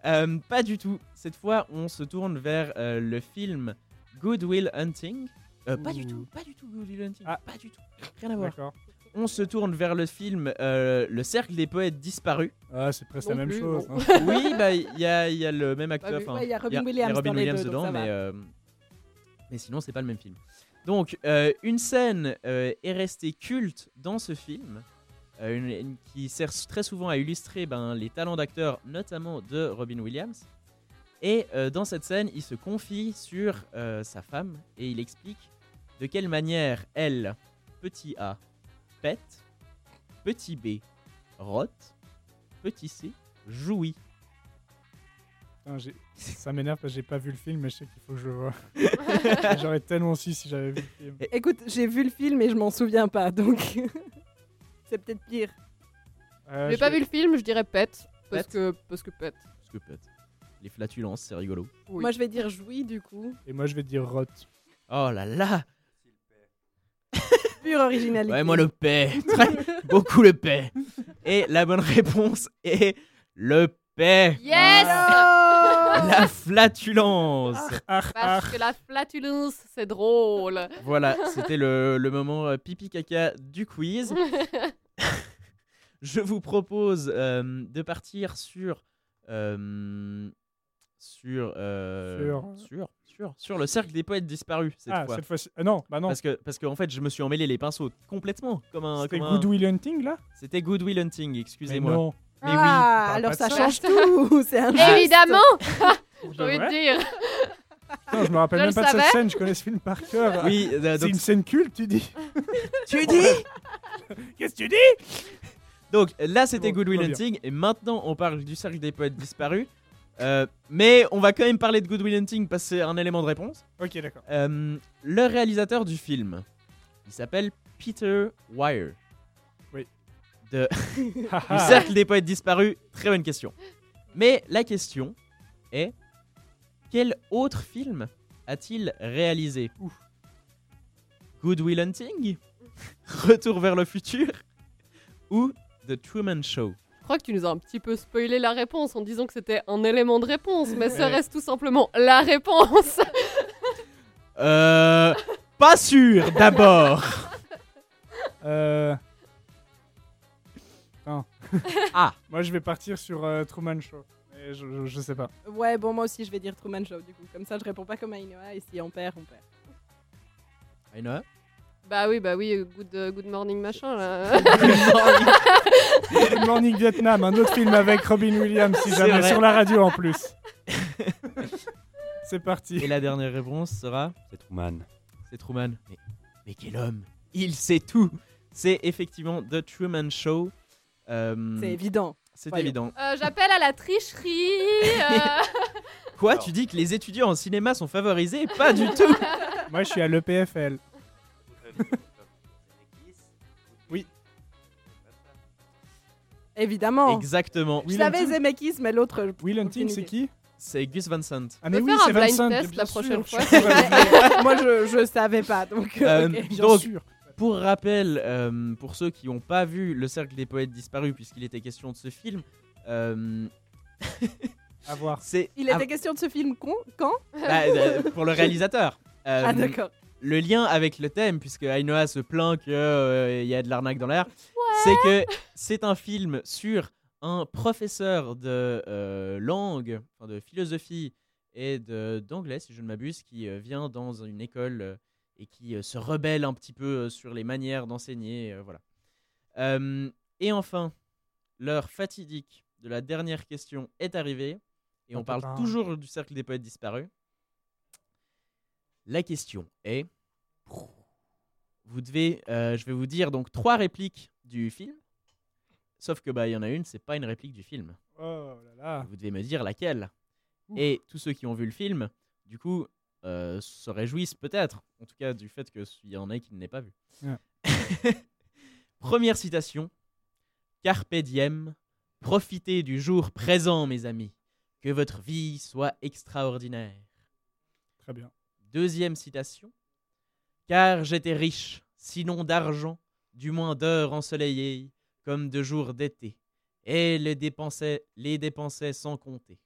Euh, pas du tout. Cette fois, on se tourne vers euh, le film Good Will Hunting. Euh, pas du tout, pas du tout Good Will Hunting. Ah. Pas du tout. Rien à voir. D'accord. On se tourne vers le film euh, Le Cercle des Poètes Disparus. Ah, c'est presque Non la même plus, chose. hein. oui, bah il y a, y a le même acteur. Ouais, il y a Robin il Williams Robin dans les Williams deux, dedans, mais, euh, mais sinon c'est pas le même film. Donc euh, une scène euh, est restée culte dans ce film, euh, une- une- qui sert très souvent à illustrer ben, les talents d'acteur, notamment de Robin Williams. Et euh, dans cette scène, il se confie sur euh, sa femme et il explique de quelle manière elle, petit a, pète, petit b, rote, petit c, jouit. Ça m'énerve parce que j'ai pas vu le film, mais je sais qu'il faut que je le vois. J'aurais tellement su si j'avais vu le film. Écoute, j'ai vu le film et je m'en souviens pas, donc c'est peut-être pire. Euh, J'ai je pas vais- vu le film, je dirais pète. Parce Pète. que, parce que pète. Parce que pète. Les flatulences, c'est rigolo. Oui. Moi, je vais dire jouis du coup. Et moi, je vais dire Rot. Oh là là Pure originalité. Ouais, moi le paix. Très- beaucoup le paix. Et la bonne réponse est le paix. Yes La flatulence. Ah, Parce que la flatulence, c'est drôle. Voilà, c'était le, le moment euh, pipi caca du quiz. Je vous propose euh, de partir sur euh, sur, euh, Sur- sur sur sur le cercle des poètes disparus cette Ah, fois. cette fois-ci. Ah non, bah non. Parce que parce qu'en fait, je me suis emmêlé les pinceaux complètement comme un C'était comme un- Good Will Hunting là? C'était Good Will Hunting, Mais excusez-moi. non. Mais oui, ah, alors pas ça ça. change tout. C'est un Évidemment, j'ai envie de dire. Non, je me rappelle Je même pas de cette scène, je connais ce film par cœur. Oui, euh, C'est donc, une scène culte, tu dis tu dis? Qu'est-ce que tu dis? Donc là, c'était Bon, Good Will. Hunting, et maintenant on parle du cercle des poètes disparus. Euh, mais on va quand même parler de Good Will Hunting parce que c'est un élément de réponse. Ok, d'accord. Euh, le réalisateur du film, il s'appelle Peter Weir. Oui. De, du cercle des poètes disparus, très bonne question. Mais la question est quel autre film a-t-il réalisé? Good Will Hunting? Retour vers le futur? Ou The Truman Show Je crois que tu nous as un petit peu spoilé la réponse en disant que c'était un élément de réponse, mais serait-ce tout simplement la réponse? Euh. Pas sûr d'abord Euh... Non. Ah. Moi, je vais partir sur euh, Truman Show. Mais je, je, je sais pas. Ouais, bon, moi aussi, je vais dire Truman Show, du coup. Comme ça, je réponds pas comme Ainoa, et si on perd, on perd. Aina Bah oui, bah oui, good, euh, good morning machin là. Good Morning Vietnam, un autre film avec Robin Williams, si jamais, vrai. sur la radio en plus. C'est parti. Et la dernière réponse sera C'est Truman. C'est Truman. Mais, mais quel homme Il sait tout C'est effectivement The Truman Show. Euh, C'est évident. C'est évident. Euh, J'appelle à la tricherie. euh. Quoi Tu dis que les étudiants en cinéma sont favorisés? Pas du tout Moi, je suis à l'EPFL. Évidemment. Exactement. Je Will savais Hunting Zemeckis, mais l'autre. je- Will Hunting, c'est qui? C'est Gus Van Sant. Ah, mais peut oui, faire un c'est blind Vincent. test bien la sûr, prochaine je suis. Moi, je, je savais pas, donc. Euh, ok. Bien Donc, sûr. Pour rappel, euh, pour ceux qui n'ont pas vu Le Cercle des Poètes Disparus, puisqu'il était question de ce film, euh, À voir. c'est Il était question de ce film con quand? Ah, euh, pour le réalisateur. Euh, Ah, d'accord. Le lien avec le thème, puisque Ainoa se plaint qu'il y a de l'arnaque dans l'air, c'est que c'est un film sur un professeur de euh, langue, enfin de philosophie et de- d'anglais, si je ne m'abuse, qui euh, vient dans une école euh, et qui euh, se rebelle un petit peu euh, sur les manières d'enseigner. euh, voilà. Euh, et enfin, l'heure fatidique de la dernière question est arrivée, et on parle toujours du cercle des poètes disparus. La question est, vous devez, euh, je vais vous dire donc trois répliques du film, sauf que bah il y en a une, c'est pas une réplique du film. Oh là là. Vous devez me dire laquelle. Et tous ceux qui ont vu le film, du coup, euh, se réjouissent peut-être, en tout cas du fait qu'il y en a qui ne l'aient pas vu. Ouais. Première citation. Carpe diem, profitez du jour présent, mes amis. Que votre vie soit extraordinaire. Très bien. Deuxième citation. Car j'étais riche, sinon d'argent, du moins d'heures ensoleillées, comme de jours d'été, et les dépensais, sans compter.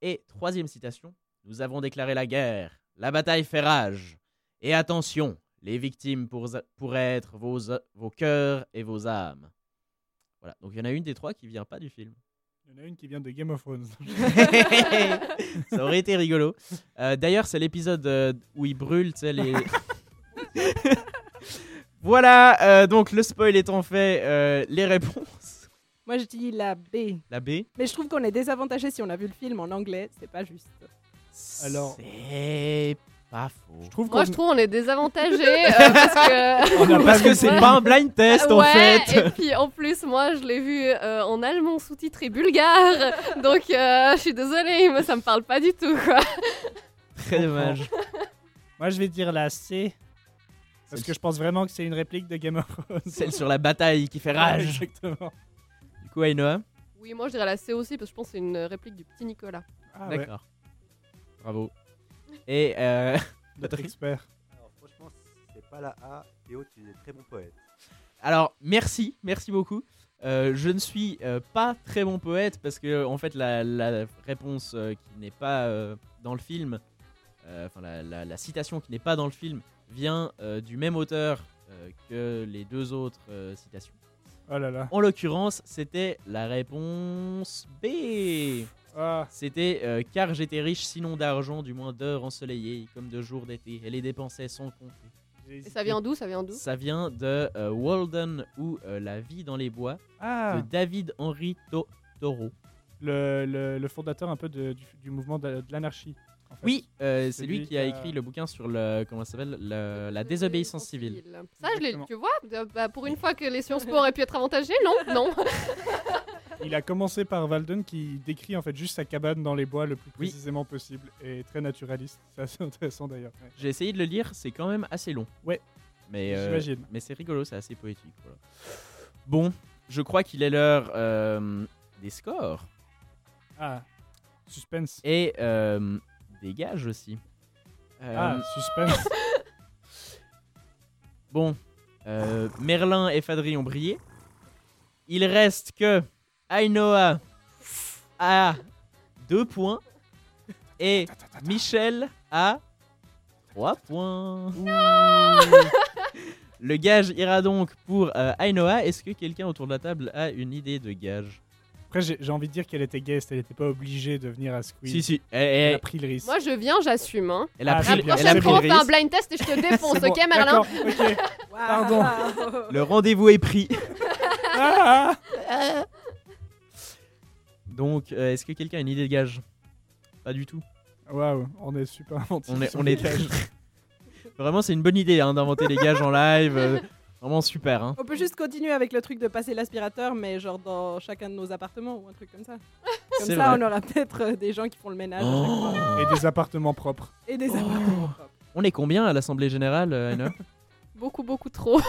Et troisième citation, nous avons déclaré la guerre, la bataille fait rage. Et attention, les victimes pour- pourraient être vos, vos cœurs et vos âmes. Voilà, donc il y en a une des trois qui vient pas du film. Il y en a une qui vient de Game of Thrones. Ça aurait été rigolo. Euh, D'ailleurs, c'est l'épisode euh, où il brûle, tu sais, les. voilà, euh, donc le spoil étant fait, euh, les réponses. Moi, je dis la B. La B. Mais je trouve qu'on est désavantagé si on a vu le film en anglais. C'est pas juste. Alors- C'est pas faux. Je trouve Moi, qu'on je trouve on est désavantagé euh, parce que. On Parce c'est pas un blind test en ouais, fait. et puis en plus, moi, je l'ai vu euh, en allemand sous-titré bulgare, donc euh, je suis désolée, moi, ça me parle pas du tout, quoi. Très dommage. Moi, je vais dire la C. Parce que je pense vraiment que c'est une réplique de Game of Thrones. Celle sur la bataille qui fait Ouais, rage. Exactement. Du coup, Ainoa Oui, moi, je dirais la C aussi, parce que je pense que c'est une réplique du petit Nicolas. Ah ouais, D'accord. Bravo. Et euh, notre expert. Alors, franchement, c'est pas la A. Théo, tu es très bon poète. Alors, merci, merci beaucoup. Euh, je ne suis euh, pas très bon poète parce que, en fait, la, la réponse euh, qui n'est pas euh, dans le film, euh, enfin, la, la- la citation qui n'est pas dans le film, vient euh, du même auteur euh, que les deux autres euh, citations. Oh là là. En l'occurrence, c'était la réponse B. Ah, C'était euh, car j'étais riche sinon d'argent, du moins d'heures ensoleillées, comme de jours d'été, et les dépensais sans compter. Et ça vient d'où Ça vient d'où? Ça vient de euh, Walden ou euh, La vie dans les bois Ah, de David Henry To- Thoreau. le, le, le fondateur un peu de- du, du mouvement de, de l'anarchie. en fait. Oui, euh, C'est lui qui a écrit le bouquin sur le comment ça s'appelle le- la désobéissance civile. Ça, je tu vois, bah, pour une fois que les Sciences Po auraient pu être avantagées, non, non. Il a commencé par Walden qui décrit en fait juste sa cabane dans les bois le plus Oui. précisément possible et très naturaliste. C'est assez intéressant d'ailleurs. ouais. J'ai essayé de le lire, c'est quand même assez long. Ouais. Mais euh, mais c'est rigolo, c'est assez poétique. voilà. Bon, je crois qu'il est l'heure euh, des scores Ah, suspense. et euh, des gages aussi. Ah, suspense. Bon, Merlin et Fadri ont brillé. Il reste que Ainoa a 2 points et Michel a 3 points. Le gage ira donc pour euh, Ainoa. Est-ce que quelqu'un autour de la table a une idée de gage? Après, j'ai envie de dire qu'elle était guest, elle n'était pas obligée de venir à Squeeze. Si, si. Elle, Elle elle- a pris le risque. Moi, je viens, j'assume. Hein. elle a Ah, pris, c'est le- bien, elle a Prochaine pris fois, le on fait un blind test et je te défonce, bon, ok, Merlin. Pardon. Le rendez-vous est pris. Ah, Donc, euh, est-ce que quelqu'un a une idée de gage? Pas du tout. Waouh, on est super inventifs. On est, sur on les est gages. Vraiment, c'est une bonne idée hein, d'inventer les gages en live. euh, vraiment super. Hein. On peut juste continuer avec le truc de passer l'aspirateur, mais genre dans chacun de nos appartements ou un truc comme ça. Comme C'est ça, vrai. on aura peut-être euh, des gens qui font le ménage à chaque Oh. fois. Et des appartements propres. Et des appartements propres. On est combien à l'Assemblée Générale, euh, Beaucoup, beaucoup trop.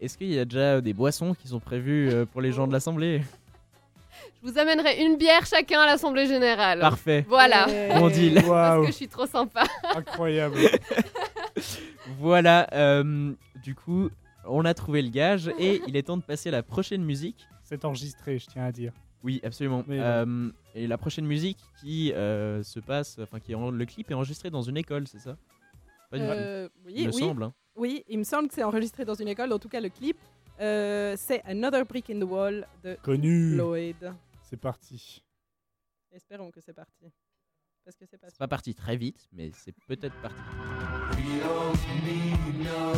Est-ce qu'il y a déjà des boissons qui sont prévues euh, pour les gens de l'Assemblée? Je vous amènerai une bière chacun à l'Assemblée Générale. Parfait. Voilà. Et- Bon deal. Parce Waouh, que je suis trop sympa. incroyable. Voilà. euh, du coup, on a trouvé le gage et il est temps de passer à la prochaine musique. C'est enregistré, je tiens à dire. Oui, absolument. Oui, Euh, et la prochaine musique qui euh, se passe, enfin qui est en- le clip est enregistré dans une école, c'est ça? Pas. Euh, oui, Il me oui, semble. hein. oui, il me semble que c'est enregistré dans une école. En tout cas, le clip, euh, c'est Another Brick in the Wall de Connu. Lloyd. C'est parti. Espérons que c'est parti. Parce que c'est pas C'est pas parti très vite, mais c'est peut-être parti. We don't need no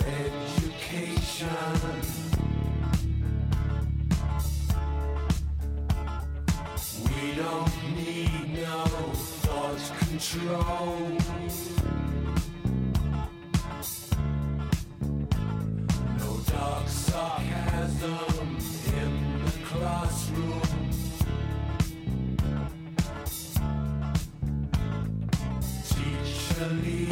education. We don't need no thought control. No dark sarcasm family.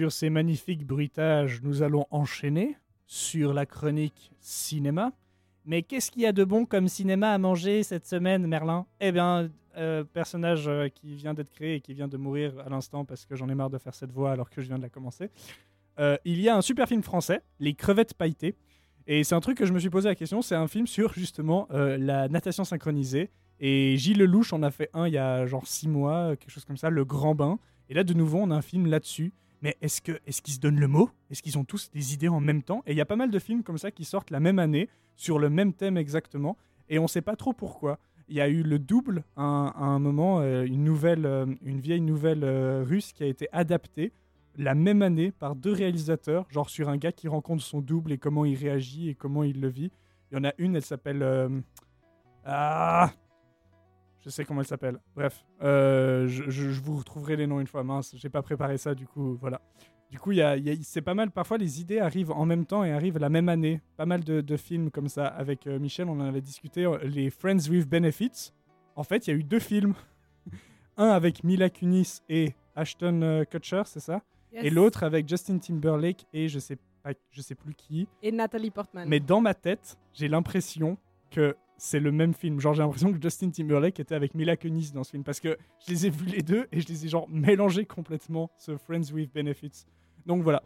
Sur ces magnifiques bruitages, nous allons enchaîner sur la chronique cinéma. Mais qu'est-ce qu'il y a de bon comme cinéma à manger cette semaine, Merlin? Eh bien, euh, personnage euh, qui vient d'être créé et qui vient de mourir à l'instant parce que j'en ai marre de faire cette voix alors que je viens de la commencer. Euh, il y a un super film français, Les crevettes pailletées. Et c'est un truc que je me suis posé la question. C'est un film sur justement euh, la natation synchronisée. Et Gilles Lelouch en a fait un il y a genre six mois, quelque chose comme ça, Le Grand Bain. Et là, de nouveau, on a un film là-dessus. Mais est-ce que est-ce qu'ils se donnent le mot? Est-ce qu'ils ont tous des idées en même temps? Et il y a pas mal de films comme ça qui sortent la même année sur le même thème exactement. Et on ne sait pas trop pourquoi. Il y a eu le double à un, moment, euh, une nouvelle, euh, une vieille nouvelle euh, russe qui a été adaptée la même année par deux réalisateurs, genre sur un gars qui rencontre son double et comment il réagit et comment il le vit. Il y en a une, elle s'appelle ah, je sais comment elle s'appelle. Bref, euh, je, je- je vous retrouverai les noms une fois. Mince, j'ai pas préparé ça, du coup, voilà. Du coup, y a- y a- c'est pas mal. Parfois, les idées arrivent en même temps et arrivent la même année. Pas mal de, de films comme ça. Avec euh, Michel, on en avait discuté. euh, Les Friends with Benefits. En fait, il y a eu deux films. Un avec Mila Kunis et Ashton Kutcher, c'est ça? Yes. Et l'autre avec Justin Timberlake et je sais pas, je sais plus qui. Et Nathalie Portman. Mais dans ma tête, j'ai l'impression que c'est le même film. Genre, j'ai l'impression que Justin Timberlake était avec Mila Kunis dans ce film. Parce que je les ai vus les deux et je les ai genre mélangés complètement, ce Friends with Benefits. Donc voilà.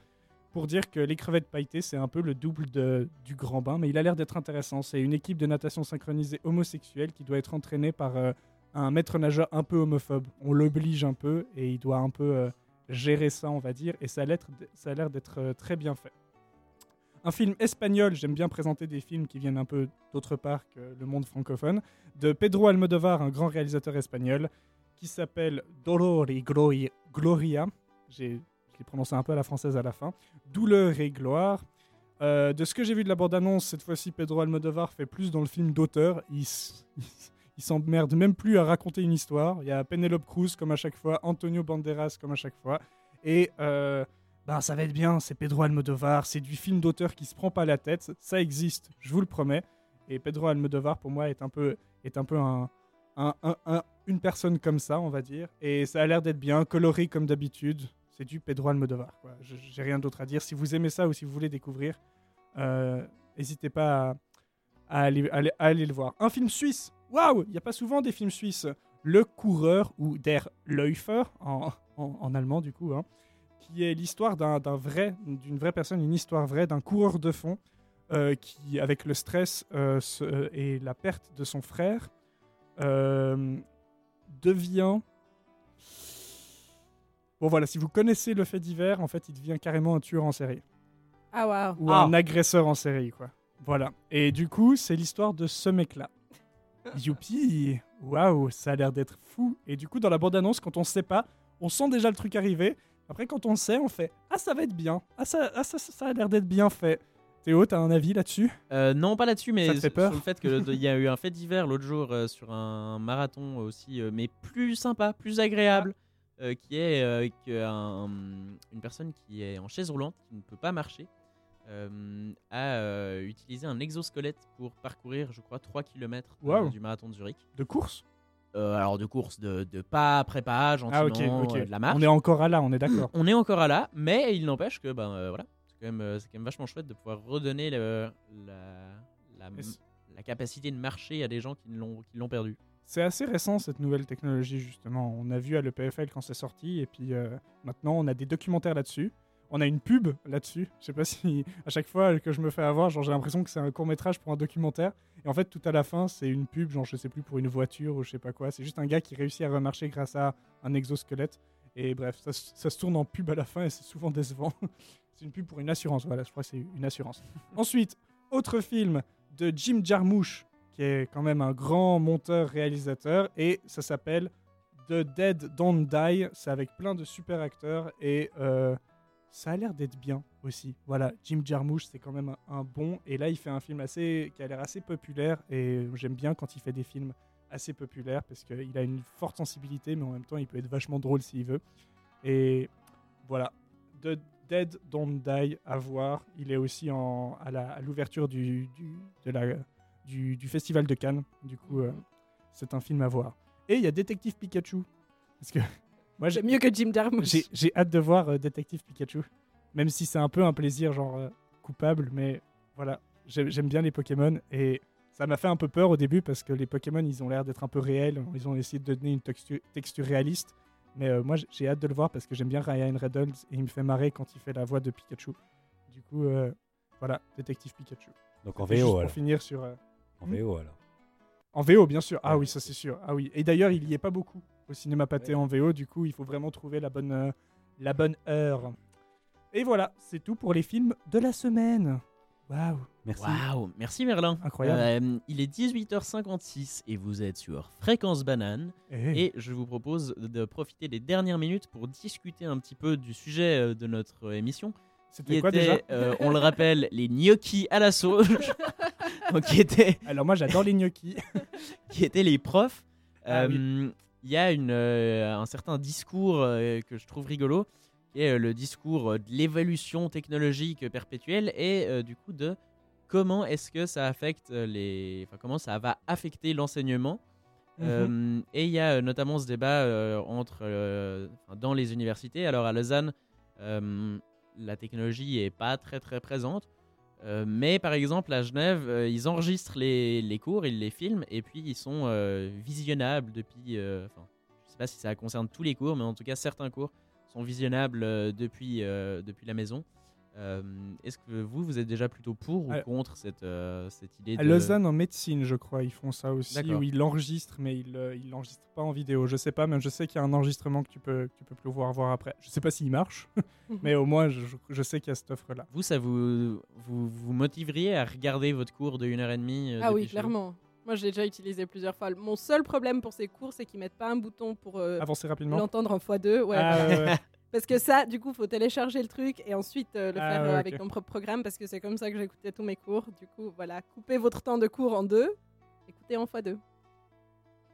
Pour dire que les crevettes pailletées, c'est un peu le double de, du grand bain, mais il a l'air d'être intéressant. C'est une équipe de natation synchronisée homosexuelle qui doit être entraînée par euh, un maître nageur un peu homophobe. On l'oblige un peu et il doit un peu euh, gérer ça, on va dire. Et ça a l'air d'être euh, très bien fait. Un film espagnol, j'aime bien présenter des films qui viennent un peu d'autre part que le monde francophone, de Pedro Almodovar, un grand réalisateur espagnol, qui s'appelle Dolor y Glori- Gloria. J'ai, prononcé un peu à la française à la fin. Douleur et gloire. Euh, de ce que j'ai vu de la bande-annonce, cette fois-ci, Pedro Almodovar fait plus dans le film d'auteur. Il, il s'emmerde même plus à raconter une histoire. Il y a Penelope Cruz comme à chaque fois, Antonio Banderas comme à chaque fois. Et euh, ben, ça va être bien, c'est Pedro Almodovar, c'est du film d'auteur qui se prend pas la tête, ça existe, je vous le promets. Et Pedro Almodovar, pour moi, est un peu, est un peu un, un- un- un- une personne comme ça, on va dire. Et ça a l'air d'être bien, coloré comme d'habitude. C'est du Pedro Almodovar, quoi. J'ai rien d'autre à dire. Si vous aimez ça ou si vous voulez découvrir, euh, n'hésitez pas à, aller, aller- aller le voir. Un film suisse Waouh Il n'y a pas souvent des films suisses. Le coureur, ou Der Läufer, en, en- en allemand du coup, hein, qui est l'histoire d'un d'un vrai, d'une vraie personne, une histoire vraie d'un coureur de fond euh, qui, avec le stress euh, euh, et la perte de son frère, euh, devient. Bon voilà, si vous connaissez le fait divers, en fait, il devient carrément un tueur en série Ah waouh. ou un agresseur en série, quoi. Voilà. Et du coup, c'est l'histoire de ce mec-là. Youpi Waouh, ça a l'air d'être fou. Et du coup, dans la bande-annonce, quand on sait pas, on sent déjà le truc arriver. Après, quand on sait, on fait Ah, ça va être bien. Ah, ça, ah, ça, ça- a l'air d'être bien fait. Théo, t'as un avis là-dessus? Euh, non, pas là-dessus, mais sur- peur? le fait qu'il y a eu un fait divers l'autre jour euh, sur un marathon aussi, euh, mais plus sympa, plus agréable, qui est euh, que un- une personne qui est en chaise roulante, qui ne peut pas marcher, a utilisé un exosquelette pour parcourir, je crois, 3 km du marathon de Zurich. De course? Euh, alors de course, de, de pas, prépa, gentiment, Ah, ok, ok. euh, de la marche. On est encore à là, on est d'accord. On est encore à là, mais il n'empêche que ben euh, voilà, c'est quand même euh, c'est quand même vachement chouette de pouvoir redonner le- la, la, la capacité de marcher à des gens qui l'ont qui l'ont perdu. C'est assez récent cette nouvelle technologie justement. On a vu à l'EPFL quand c'est sorti et puis maintenant on a des documentaires là-dessus. On a une pub là-dessus. Je sais pas si à chaque fois que je me fais avoir, genre j'ai l'impression que c'est un court métrage pour un documentaire. Et en fait tout à la fin c'est une pub, genre je sais plus pour une voiture ou je sais pas quoi. C'est juste un gars qui réussit à remarcher grâce à un exosquelette. Et bref, ça, se- ça se tourne en pub à la fin et c'est souvent décevant. c'est une pub pour une assurance. Voilà, je crois que c'est une assurance. Ensuite, autre film de Jim Jarmusch qui est quand même un grand monteur-réalisateur, et ça s'appelle The Dead Don't Die. C'est avec plein de super acteurs, et euh, ça a l'air d'être bien aussi. Voilà, Jim Jarmusch, c'est quand même un, un bon, et là il fait un film assez, qui a l'air assez populaire, et j'aime bien quand il fait des films assez populaires, parce qu'il a une forte sensibilité, mais en même temps il peut être vachement drôle s'il veut. Et voilà, The Dead Don't Die à voir. Il est aussi en, à l'ouverture du, du, de la, du, du Festival de Cannes. Du coup, euh, c'est un film à voir. Et il y a Détective Pikachu. Parce que Moi, j'ai mieux que Jim Jarmusch. j'ai- j'ai hâte de voir euh, Détective Pikachu. Même si c'est un peu un plaisir, genre euh, coupable, mais voilà. J'aime j'aime bien les Pokémon et ça m'a fait un peu peur au début parce que les Pokémon, ils ont l'air d'être un peu réels. Ils ont essayé de donner une textu- texture réaliste. Mais euh, moi, j'ai hâte de le voir parce que j'aime bien Ryan Reynolds et il me fait marrer quand il fait la voix de Pikachu. Du coup, euh, voilà, Détective Pikachu. Donc en Et juste VO pour alors. finir sur. euh, En VO alors. En VO, bien sûr. Ah oui, ça c'est sûr. Ah oui. Et d'ailleurs, il y est pas beaucoup au cinéma pâté en VO. Du coup, il faut vraiment trouver la bonne, euh, la bonne heure. Et voilà, c'est tout pour les films de la semaine. Waouh. Merci. Waouh, merci Merlin. Incroyable. Euh, il est 18h56 et vous êtes sur Fréquence Banane. Eh. Et je vous propose de profiter des dernières minutes pour discuter un petit peu du sujet euh, de notre émission. C'était quoi était, déjà euh, On le rappelle, les gnocchis à la sauge. Donc, qui étaient, Alors moi, j'adore les gnocchis. qui étaient les profs. Ah oui. Euh, Il y a une, euh, un certain discours que je trouve rigolo, qui est le discours de l'évolution technologique perpétuelle et du coup de comment est-ce que ça affecte les, enfin comment ça va affecter l'enseignement. Mhm. Euh, et il y a notamment ce débat euh, entre euh, dans les universités. Alors à Lausanne, la technologie est pas très très présente. Euh, mais par exemple à Genève, euh, ils enregistrent les, les cours, ils les filment et puis ils sont euh, visionnables depuis. Enfin, je sais pas si ça concerne tous les cours, mais en tout cas certains cours sont visionnables depuis depuis la maison. Euh, Est-ce que vous vous êtes déjà plutôt pour ou contre cette euh, cette idée À de Lausanne, en médecine, je crois, ils font ça aussi, D'accord. où ils l'enregistrent, mais ils euh, ils l'enregistrent pas en vidéo. Je sais pas, mais je sais qu'il y a un enregistrement que tu peux, que tu peux pouvoir voir après. Je sais pas s'il marche, mais au moins, je, je sais qu'il y a cette offre-là. Vous, ça vous, vous vous motiveriez à regarder votre cours de 1h30 Ah oui, clairement. Moi, je l'ai déjà utilisé plusieurs fois. Mon seul problème pour ces cours, c'est qu'ils mettent pas un bouton pour euh, Avancer rapidement. l'entendre en x2. Ouais, Ah, ouais. Parce que ça, du coup, faut télécharger le truc et ensuite euh, le Ah, faire euh, avec ton propre programme parce que c'est comme ça que j'écoutais tous mes cours. Du coup, voilà, coupez votre temps de cours en deux, écoutez en x2.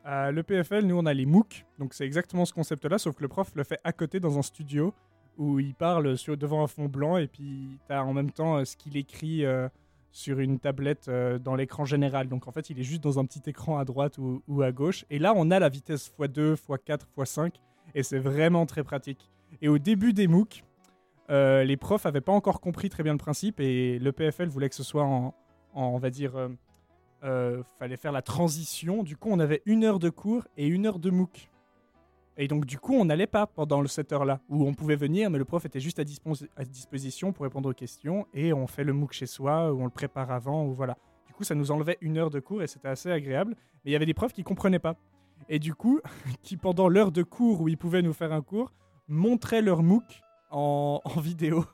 À l'EPFL, nous, on a les MOOC. Donc, c'est exactement ce concept-là, sauf que le prof le fait à côté dans un studio où il parle sur, devant un fond blanc et puis tu as en même temps euh, ce qu'il écrit euh, sur une tablette euh, dans l'écran général. Donc, en fait, il est juste dans un petit écran à droite ou, ou à gauche. Et là, on a la vitesse x2, x4, x5 et c'est vraiment très pratique. Et au début des MOOC, euh, les profs n'avaient pas encore compris très bien le principe et l'EPFL voulait que ce soit en, on va dire, euh, euh, fallait faire la transition. Du coup, on avait une heure de cours et une heure de MOOC. Et donc, du coup, on n'allait pas pendant le- cette heure-là, où on pouvait venir, mais le prof était juste à, à disposition pour répondre aux questions, et on fait le MOOC chez soi, ou on le prépare avant, ou voilà. Du coup, ça nous enlevait une heure de cours, et c'était assez agréable. Mais il y avait des profs qui comprenaient pas. Et du coup, qui pendant l'heure de cours où ils pouvaient nous faire un cours, montraient leur MOOC en, en vidéo.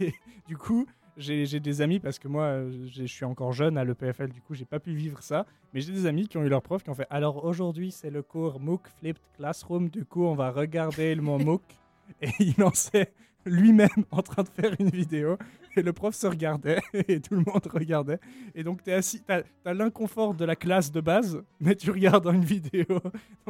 Et du coup, j'ai des amis, parce que moi, euh, je suis encore jeune à l'EPFL, du coup, j'ai pas pu vivre ça. Mais j'ai des amis qui ont eu leur prof qui ont fait Alors aujourd'hui, c'est le cours MOOC Flipped Classroom. Du coup, on va regarder le mot MOOC. Et il lançait lui-même en train de faire une vidéo. Et le prof se regardait et tout le monde regardait. Et donc, tu assis, tu as, l'inconfort de la classe de base, mais tu regardes dans une vidéo.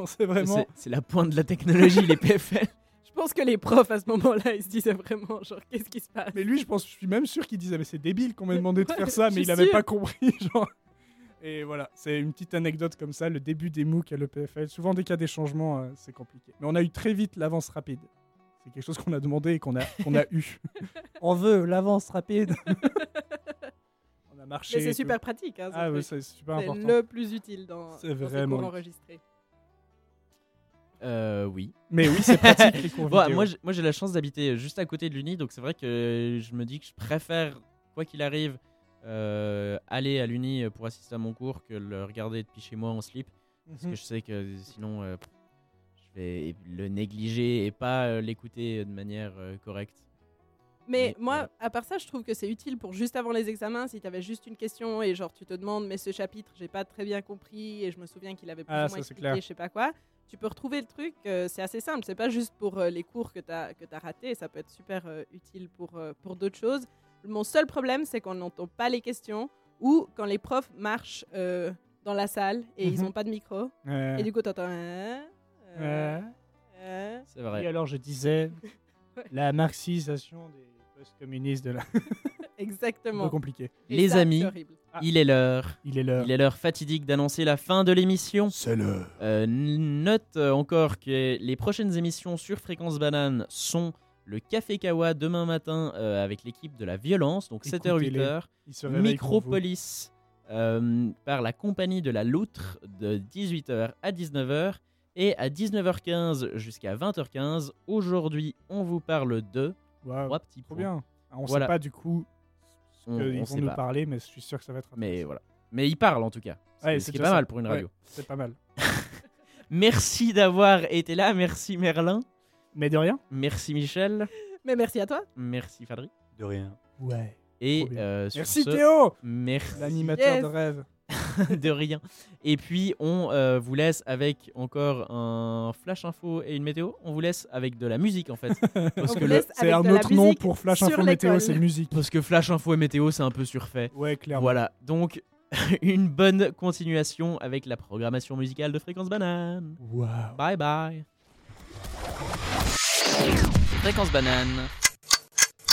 C'est vraiment. C'est la pointe de la technologie, les PFL. Je pense que les profs à ce moment-là, ils se disaient vraiment, genre, qu'est-ce qui se passe? Mais lui, je pense, je suis même sûr qu'il disait, mais c'est débile qu'on m'ait demandé de faire ça, mais il avait sûr. pas compris, genre. Et voilà, c'est une petite anecdote comme ça, le début des MOOC à l'EPFL. Souvent, dès qu'il y a des changements, euh, c'est compliqué. Mais on a eu très vite l'avance rapide. C'est quelque chose qu'on a demandé et qu'on a, qu'on a eu. on veut l'avance rapide. on a marché. Mais c'est super pratique. Hein, Ah c'est super C'est important. le plus utile dans, C'est dans ces vraiment cours utile. enregistrés. Euh, oui. Mais oui, c'est pratique les cours Bon, vidéo. moi, j'ai- moi, j'ai la chance d'habiter juste à côté de l'Uni, donc c'est vrai que je me dis que je préfère, quoi qu'il arrive, euh, aller à l'Uni pour assister à mon cours que le regarder depuis chez moi en slip. Parce Mhm. que je sais que sinon, euh, je vais le négliger et pas l'écouter de manière euh, correcte. Mais Mais, moi, voilà. à part ça, je trouve que c'est utile pour juste avant les examens, si tu avais juste une question et genre tu te demandes, mais ce chapitre, j'ai pas très bien compris et je me souviens qu'il avait plus Ah, ou moins expliqué, je sais pas quoi. Tu peux retrouver le truc, euh, c'est assez simple. C'est pas juste pour euh, les cours que tu as, que as ratés, ça peut être super euh, utile pour, euh, pour d'autres choses. Mon seul problème, c'est qu'on n'entend pas les questions ou quand les profs marchent euh, dans la salle et ils Mhm. n'ont pas de micro. Ouais. Et du coup, tu entends. Hein, euh, Ouais. hein. C'est vrai. Et alors, je disais, Ouais. la marxisation des post-communistes de la. un Exactement. peu compliqué. Et Les ça, amis, c'est horrible. Il est l'heure. Il est l'heure. Il est l'heure fatidique d'annoncer la fin de l'émission. C'est l'heure. Euh, note euh, encore que les prochaines émissions sur Fréquence Banane sont le Café Kawa demain matin euh, avec l'équipe de la violence, donc 7h, Écoutez-les. 8h. Il se réveille pour vous. Micropolis euh, par la compagnie de la Loutre de 18h à 19h. Et à 19h15 jusqu'à 20h15, aujourd'hui, on vous parle de trois petits trop points. bien. Ah, On Voilà. sait pas du coup On- on vont sait nous pas. parler, mais je suis sûr que ça va être Mais voilà. Mais il parle en tout cas. C'est ce qui est pas ça. mal pour une Ouais. radio. C'est pas mal. Merci d'avoir été là. Merci Merlin. Mais de rien. Merci Michel. Mais merci à toi. Merci Fadri. De rien. Ouais. Et euh, sur Merci ce, Théo, Merci l'animateur Yes. de rêve. de rien. Et puis on euh, vous laisse avec encore un flash info et une météo. On vous laisse avec de la musique en fait. Parce On que le- C'est un autre nom pour Flash Info Météo, c'est musique. parce que flash info et météo c'est un peu surfait. Ouais, clairement. Voilà. Donc une bonne continuation avec la programmation musicale de Fréquence Banane. Waouh. Bye bye. Fréquence banane.